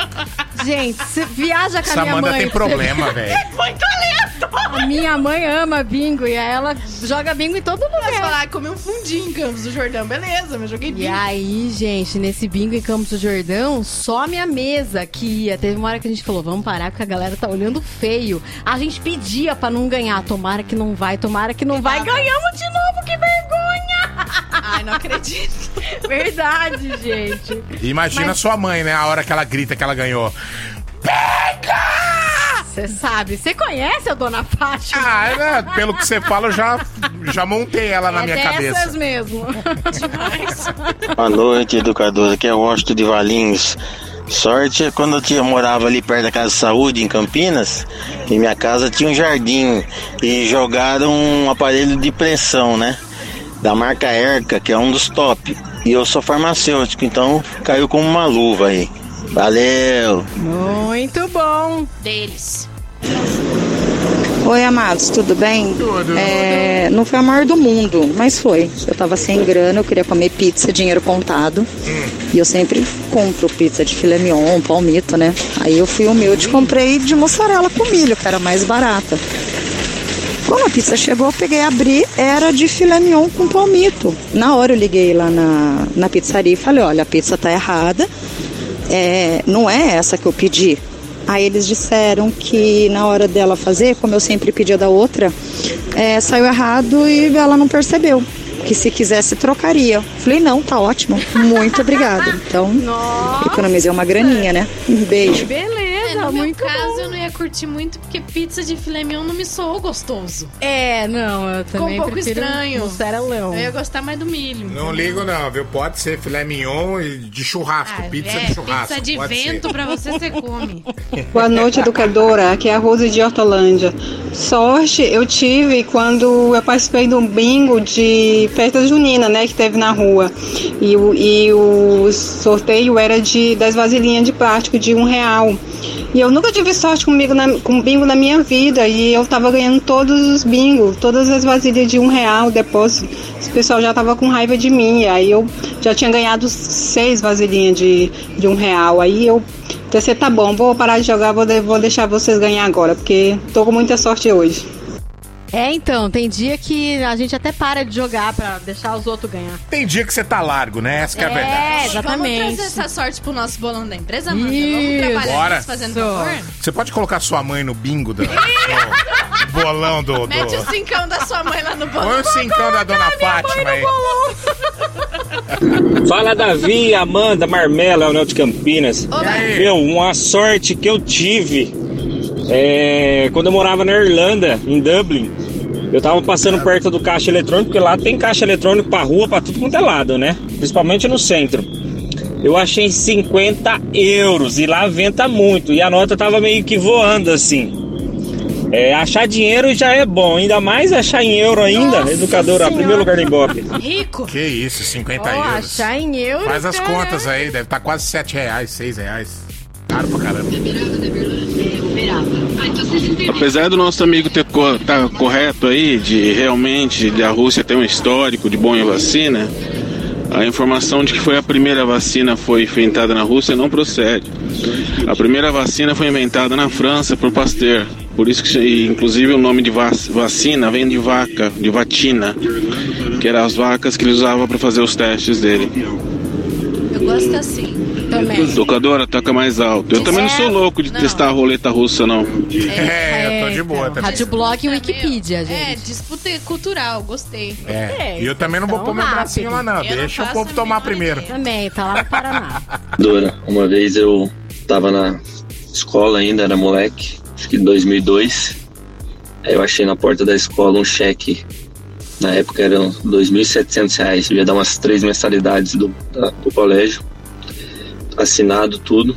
Gente, você viaja com a minha mãe. tem problema, velho. Muito aleatório. A minha mãe ama bingo e ela joga bingo em todo lugar. Mas falar, comi um fundinho em Campos do Jordão, beleza, mas joguei E bingo. aí, gente, nesse bingo em Campos do Jordão, só minha mesa que ia. Teve uma hora que a gente falou, vamos parar porque a galera tá olhando feio. A gente pedia pra não ganhar. Tomara que não vai, tomara que não vai. Ganhamos de novo, que vergonha! Ai, não acredito. Verdade, gente. Imagina Mas- sua mãe, né? A hora que ela grita que ela ganhou. Você sabe, você conhece a dona Fátima? Ah, é, pelo que você fala, eu já, já montei ela na é minha dessas cabeça. mesmo. Demais. Boa noite, educador. Aqui é o Washington de Valinhos. Sorte é quando eu tinha, morava ali perto da Casa de Saúde, em Campinas, em minha casa tinha um jardim e jogaram um aparelho de pressão, né? Da marca Erca, que é um dos top. E eu sou farmacêutico, então caiu como uma luva aí. Valeu! Muito bom. Deles. Oi, amados, tudo bem? É, não foi a maior do mundo, mas foi. Eu tava sem grana, eu queria comer pizza, dinheiro contado. E eu sempre compro pizza de filé mignon, palmito, né? Aí eu fui humilde e comprei de mussarela com milho, que era mais barata. Quando a pizza chegou, eu peguei, abri, era de filé mignon com palmito. Na hora eu liguei lá na, na pizzaria e falei, olha, a pizza tá errada, é, não é essa que eu pedi. Aí eles disseram que na hora dela fazer, como eu sempre pedia da outra, é, saiu errado e ela não percebeu. Que se quisesse trocaria. Falei, não, tá ótimo. Muito obrigada. Então, economizei uma graninha, né? Um beijo. Beleza, É, no meu muito caso, eu não ia curtir muito, porque pizza de filé mignon não me soou gostoso. É, não, eu Ficou também um pouco estranho. mussarelão. Eu ia gostar mais do milho. Não ligo não, viu? Pode ser filé mignon e de churrasco, pizza é, de churrasco. pizza de pode vento ser. pra você, você come. Boa noite, educadora. Aqui é a Rose de Hortolândia. Sorte eu tive quando eu participei de um bingo de festa junina, né, que teve na rua. E o, e o sorteio era de das vasilhinhas de plástico de um real. E eu nunca tive sorte comigo na, com bingo na minha vida. E eu tava ganhando todos os bingos, todas as vasilhas de um real, depósito. Esse pessoal já tava com raiva de mim. Aí eu já tinha ganhado seis vasilhinhas de, de um real. Aí eu pensei, tá bom, vou parar de jogar, vou, de- vou deixar vocês ganhar agora, porque tô com muita sorte hoje. É, então, tem dia que a gente até para de jogar pra deixar os outros ganhar. Tem dia que você tá largo, né? Essa que é a É, verdade. exatamente. Vamos trazer essa sorte pro nosso bolão da empresa, Amanda? Isso. Vamos trabalhar Bora. nisso fazendo favor? Você pode colocar sua mãe no bingo do, do bolão do. do... Mete o cincão da sua mãe lá no bolão. Põe o cincão da dona Fátima aí. Fala Davi, Amanda, Marmela, Leonel de Campinas. Meu, uma sorte que eu tive é, quando eu morava na Irlanda, em Dublin. Eu tava passando perto do caixa eletrônico, porque lá tem caixa eletrônico pra rua, pra tudo quanto é lado, né? Principalmente no centro. Eu achei 50 euros e lá venta muito. E a nota tava meio que voando assim. É, achar dinheiro já é bom, ainda mais achar em euro ainda. Educadora, Senhora. primeiro lugar em Ibope. Rico. Que isso, 50 Ó, euros. achar em euros. Faz as cara. contas aí, deve estar quase 7 reais, 6 reais. Caro pra caramba. Apesar do nosso amigo ter co tá correto aí de realmente a Rússia ter um histórico de boa em vacina, a informação de que foi a primeira vacina foi inventada na Rússia não procede. A primeira vacina foi inventada na França por Pasteur. Por isso que inclusive o nome de vac vacina vem de vaca, de vatina, que eram as vacas que ele usava para fazer os testes dele. Eu gosto assim. Também. Tocadora, toca mais alto. Eu também não sou louco de testar a roleta russa, não. É, eu tô de boa também. Rádio Blog e Wikipedia, gente. É, disputa cultural, gostei. É, e eu também não vou Então, pôr meu bracinho lá, não. Eu não Deixa o povo tomar primeiro. Também, tá lá no Paraná. Dora, uma vez eu tava na escola ainda, era moleque, acho que em 2002. Aí eu achei na porta da escola um cheque. Na época eram 2.700 reais. Eu ia dar umas três mensalidades do, da- do colégio. Assinado tudo.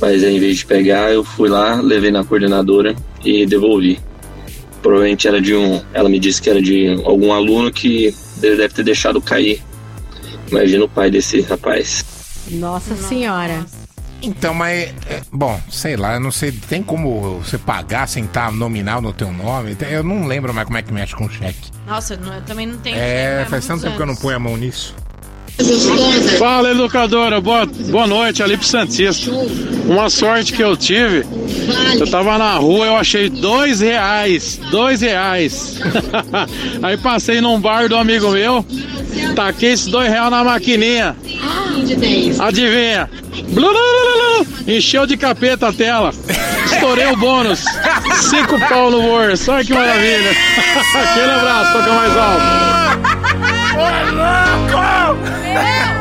Mas em vez de pegar, eu fui lá, levei na coordenadora e devolvi. Provavelmente era de um. Ela me disse que era de algum aluno que ele deve ter deixado cair. Imagina o pai desse rapaz. Nossa senhora. Então, mas, é, bom, sei lá, eu não sei, tem como você pagar sem estar nominal no teu nome? Eu não lembro mais como é que mexe com cheque. Nossa, eu também não tenho. É, há faz tanto tempo que eu não ponho a mão nisso. Fala, educadora. Boa, boa noite, ali pro Santista. Uma sorte que eu tive, eu tava na rua, eu achei dois reais. Dois reais. Aí passei num bar do amigo meu, taquei esses dois reais na maquininha. Adivinha? Encheu de capeta a tela. Estourei o bônus. Cinco pau no bolso. Olha que maravilha. Aquele abraço, toca mais alto. Ô,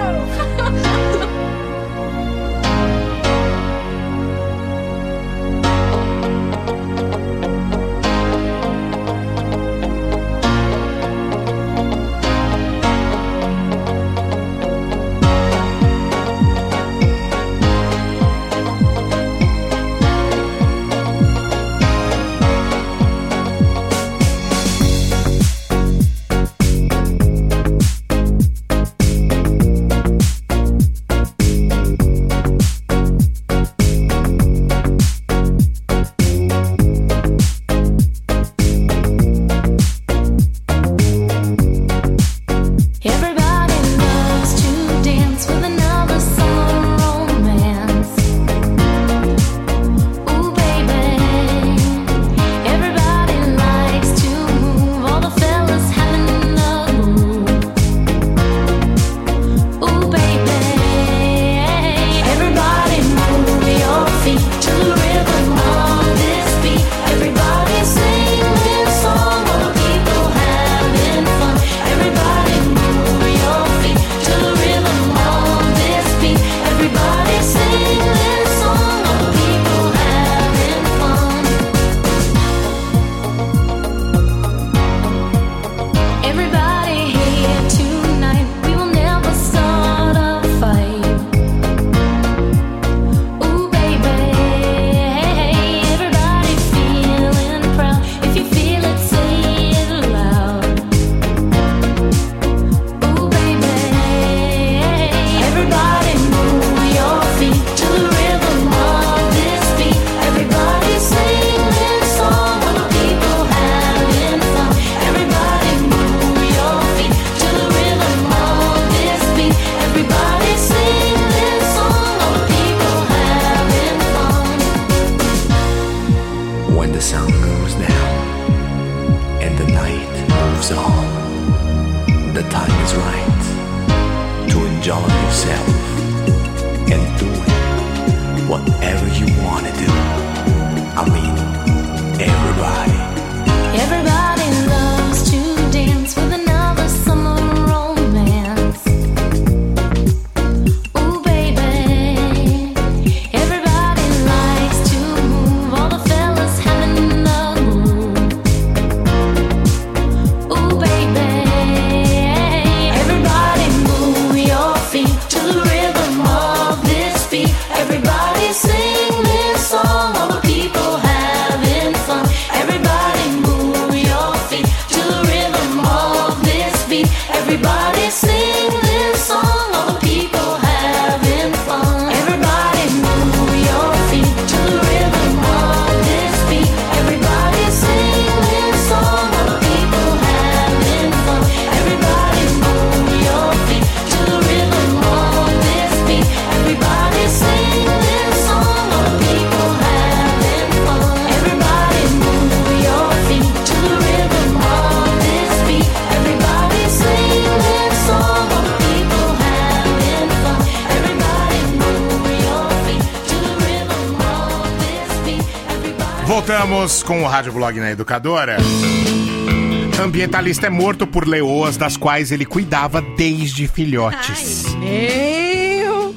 Voltamos com o Rádio Blog na Educadora. Ambientalista é morto por leoas das quais ele cuidava desde filhotes. Meu!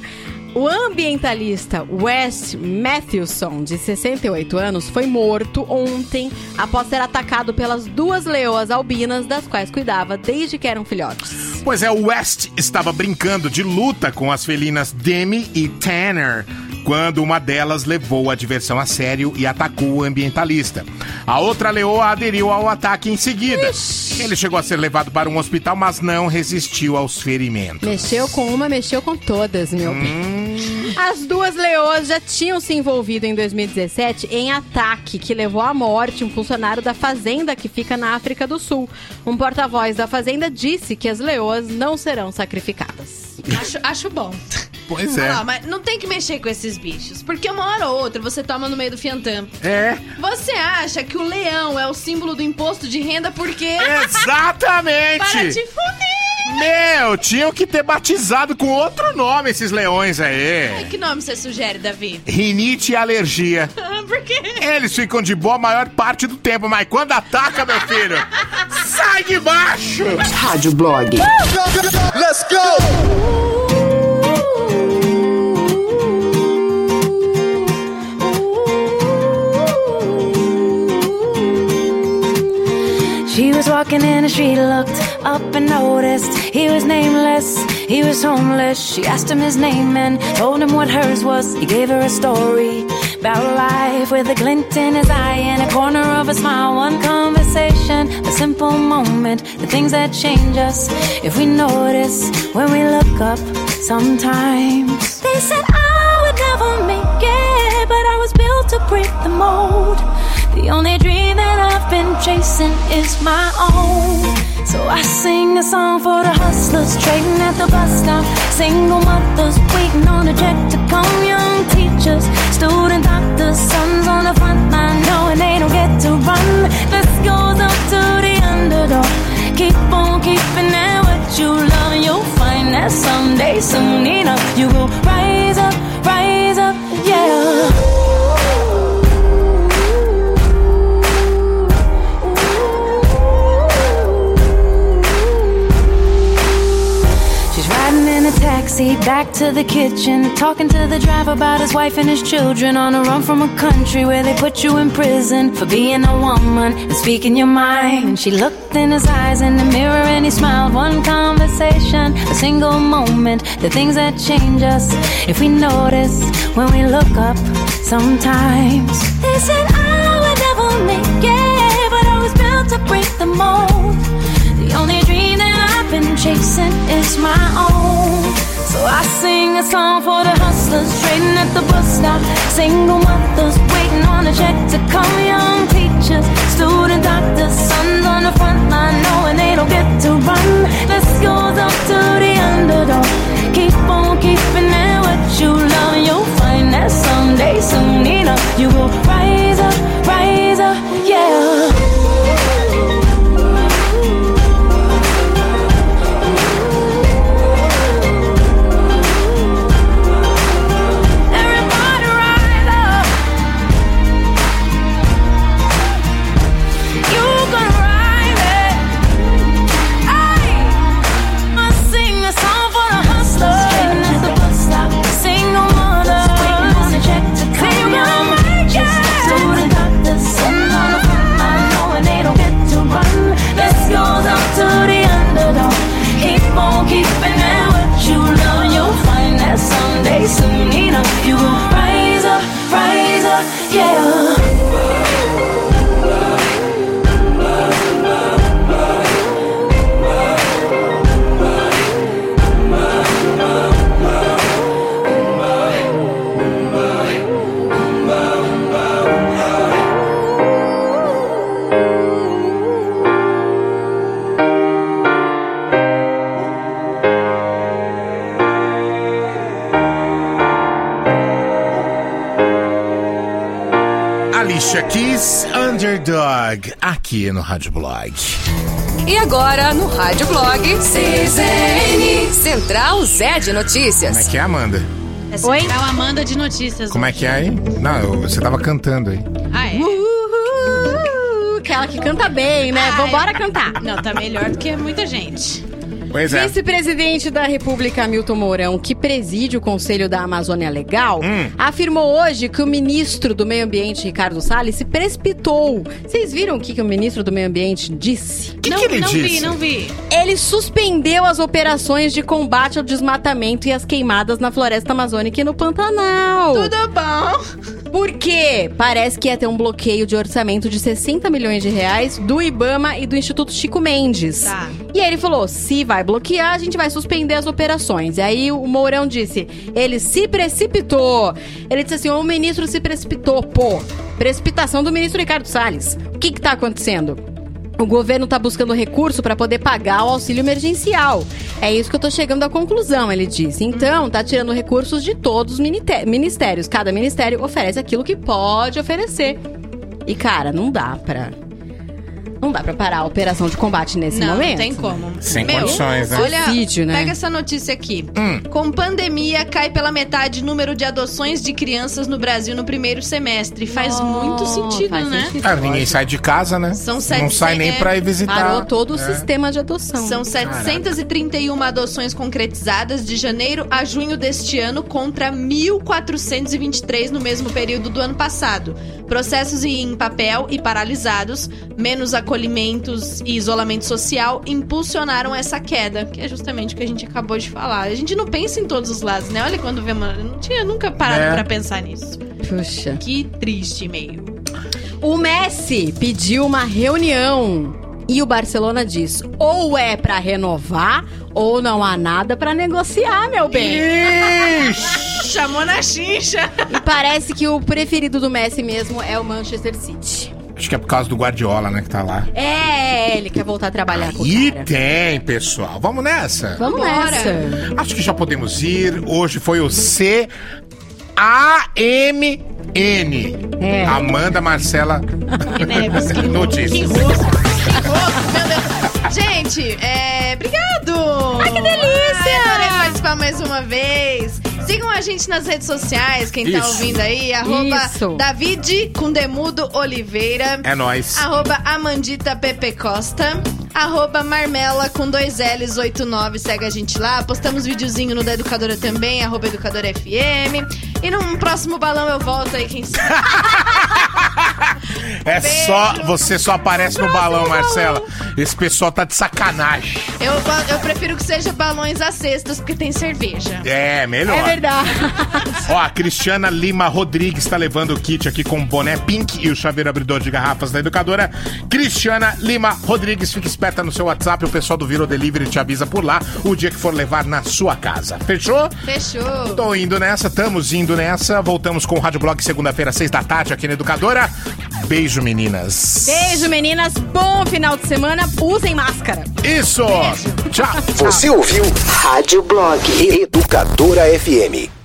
O ambientalista Wes Matthewson, de 68 anos, foi morto ontem após ser atacado pelas duas leoas albinas das quais cuidava desde que eram filhotes. Pois é, o West estava brincando de luta com as felinas Demi e Tanner quando uma delas levou a diversão a sério e atacou o ambientalista. A outra leoa aderiu ao ataque em seguida. Ele chegou a ser levado para um hospital, mas não resistiu aos ferimentos. Mexeu com uma, mexeu com todas, meu bem. As duas leoas já tinham se envolvido em 2017 em ataque que levou à morte um funcionário da fazenda que fica na África do Sul. Um porta-voz da fazenda disse que as leoas não serão sacrificadas. Acho, acho bom. Pois Olha é. lá, mas não tem que mexer com esses bichos. Porque uma hora ou outra você toma no meio do fiantã. É. Você acha que o leão é o símbolo do imposto de renda porque. Exatamente! Para te fuder! Meu, tinham que ter batizado com outro nome esses leões aí. Ai, que nome você sugere, Davi? Rinite e alergia. Por quê? Eles ficam de boa a maior parte do tempo, mas quando ataca, meu filho, sai de baixo! Rádio Blog. Let's go! She was walking in and she looked up and noticed he was nameless, he was homeless. She asked him his name and told him what hers was. He gave her a story about life with a glint in his eye and a corner of a smile. One conversation, a simple moment, the things that change us if we notice when we look up sometimes. They said I would never make it, but I was built to break the mold. The only dream that I've been chasing is my own. So I sing a song for the hustlers trading at the bus stop. Single mothers waiting on a check to come. Young teachers, student doctors, sons on the front line knowing they don't get to run. This goes up to the underdog. Keep on keeping at what you that someday, soon enough, you will rise up, rise up, yeah. She's riding in a taxi back to the kitchen, talking to the driver about his wife and his children on a run from a country where they put you in prison for being a woman and speaking your mind. And she looked in his eyes in the mirror and he smiled. One conversation, a single moment, the things that change us if we notice when we look up sometimes. They said oh, I would never make it, but I was built to break the mold. The only dream that I've been chasing is my own. So I sing a song for the hustlers trading at the bus stop. Single mothers waiting on a check to come. Young teachers, student doctors, sons on the front line knowing they don't get to run. This goes up to the underdog. Keep on keeping at what you love. You'll find that someday, soon enough, you will rise up, rise up, you won't Underdog, aqui no Rádio Blog. E agora, no Rádio Blog, CZN, Central Zé de Notícias. Como é que é, Amanda? É Central Amanda de Notícias. Como é que é aí? Não, eu- você tava cantando aí. Ah, é? Uhul, aquela que canta bem, né? Vambora cantar. Não, tá melhor do que muita gente. Pois é. Vice-presidente da República, Milton Mourão, que preside o Conselho da Amazônia Legal, Hum. afirmou hoje que o ministro do Meio Ambiente, Ricardo Salles, se precipitou. Vocês viram o que, que o ministro do Meio Ambiente disse? que não, ele não vi, disse? não vi. Ele suspendeu as operações de combate ao desmatamento e às queimadas na floresta amazônica e no Pantanal. Tudo bom? Por quê? Parece que ia ter um bloqueio de orçamento de 60 milhões de reais do IBAMA e do Instituto Chico Mendes. Tá. E aí ele falou: se vai bloquear, a gente vai suspender as operações. E aí o Mourão disse: ele se precipitou. Ele disse assim: o ministro se precipitou. Pô, precipitação do ministro Ricardo Salles. O que que tá acontecendo? O governo tá buscando recurso para poder pagar o auxílio emergencial. É isso que eu tô chegando à conclusão, ele disse. Então, tá tirando recursos de todos os ministérios. Cada ministério oferece aquilo que pode oferecer. E, cara, não dá pra. Não dá pra parar a operação de combate nesse não, momento. não tem como. Sem condições, né? Olha, Suicídio, né? pega essa notícia aqui. Hum. Com pandemia, cai pela metade o número de adoções de crianças no Brasil no primeiro semestre. Faz muito sentido, faz né? sentido. Ah, ninguém sai de casa, né? São Não 700 sai nem pra ir visitar. Parou todo o É. sistema de adoção. São 731 adoções concretizadas de janeiro a junho deste ano contra 1.423 no mesmo período do ano passado. Processos em papel e paralisados, menos acolhimentos e isolamento social impulsionaram essa queda, que é justamente o que a gente acabou de falar. A gente não pensa em todos os lados, né? Olha quando vê uma... Eu não tinha nunca parado É. pra pensar nisso. Puxa. Que triste meio. O Messi pediu uma reunião e o Barcelona diz: ou é pra renovar ou não há nada pra negociar, meu bem. Chamou na xincha. E parece que o preferido do Messi mesmo é o Manchester City. Acho que é por causa do Guardiola, né, que tá lá. É, ele quer voltar a trabalhar com o E tem, pessoal. Vamos nessa? Vamos nessa. Acho que já podemos ir. Hoje foi o C A M N. É. Amanda Marcela Neves, que Notícias. Que rosto, que rosto, meu Deus. Gente, é... Ai, que delícia! adorei participar mais uma vez. Sigam a gente nas redes sociais, quem tá Isso. ouvindo aí. Arroba Isso. David com Demudo Oliveira. É nóis. Arroba Amandita Pepe Costa. Arroba Marmela com dois L's 89. Segue a gente lá. Postamos videozinho no da Educadora também, arroba Educadora FM. E num próximo balão eu volto aí, quem sabe. É só. Você só aparece no balão, Marcela. Esse pessoal tá de sacanagem. Eu, eu prefiro que seja balões a cestas, porque tem cerveja. É, melhor. É verdade. Ó, a Cristiana Lima Rodrigues tá levando o kit aqui com o boné pink e o chaveiro abridor de garrafas da educadora. Cristiana Lima Rodrigues, fica esperta no seu WhatsApp, o pessoal do Viro Delivery te avisa por lá o dia que for levar na sua casa. Fechou? Fechou. Tô indo nessa, estamos indo nessa. Voltamos com o Rádio Blog segunda-feira, seis da tarde, aqui na Educadora. Beijo, meninas. Beijo, meninas. Bom final de semana. Usem máscara. Isso! Tchau. Você ouviu Rádio Blog Educadora FM.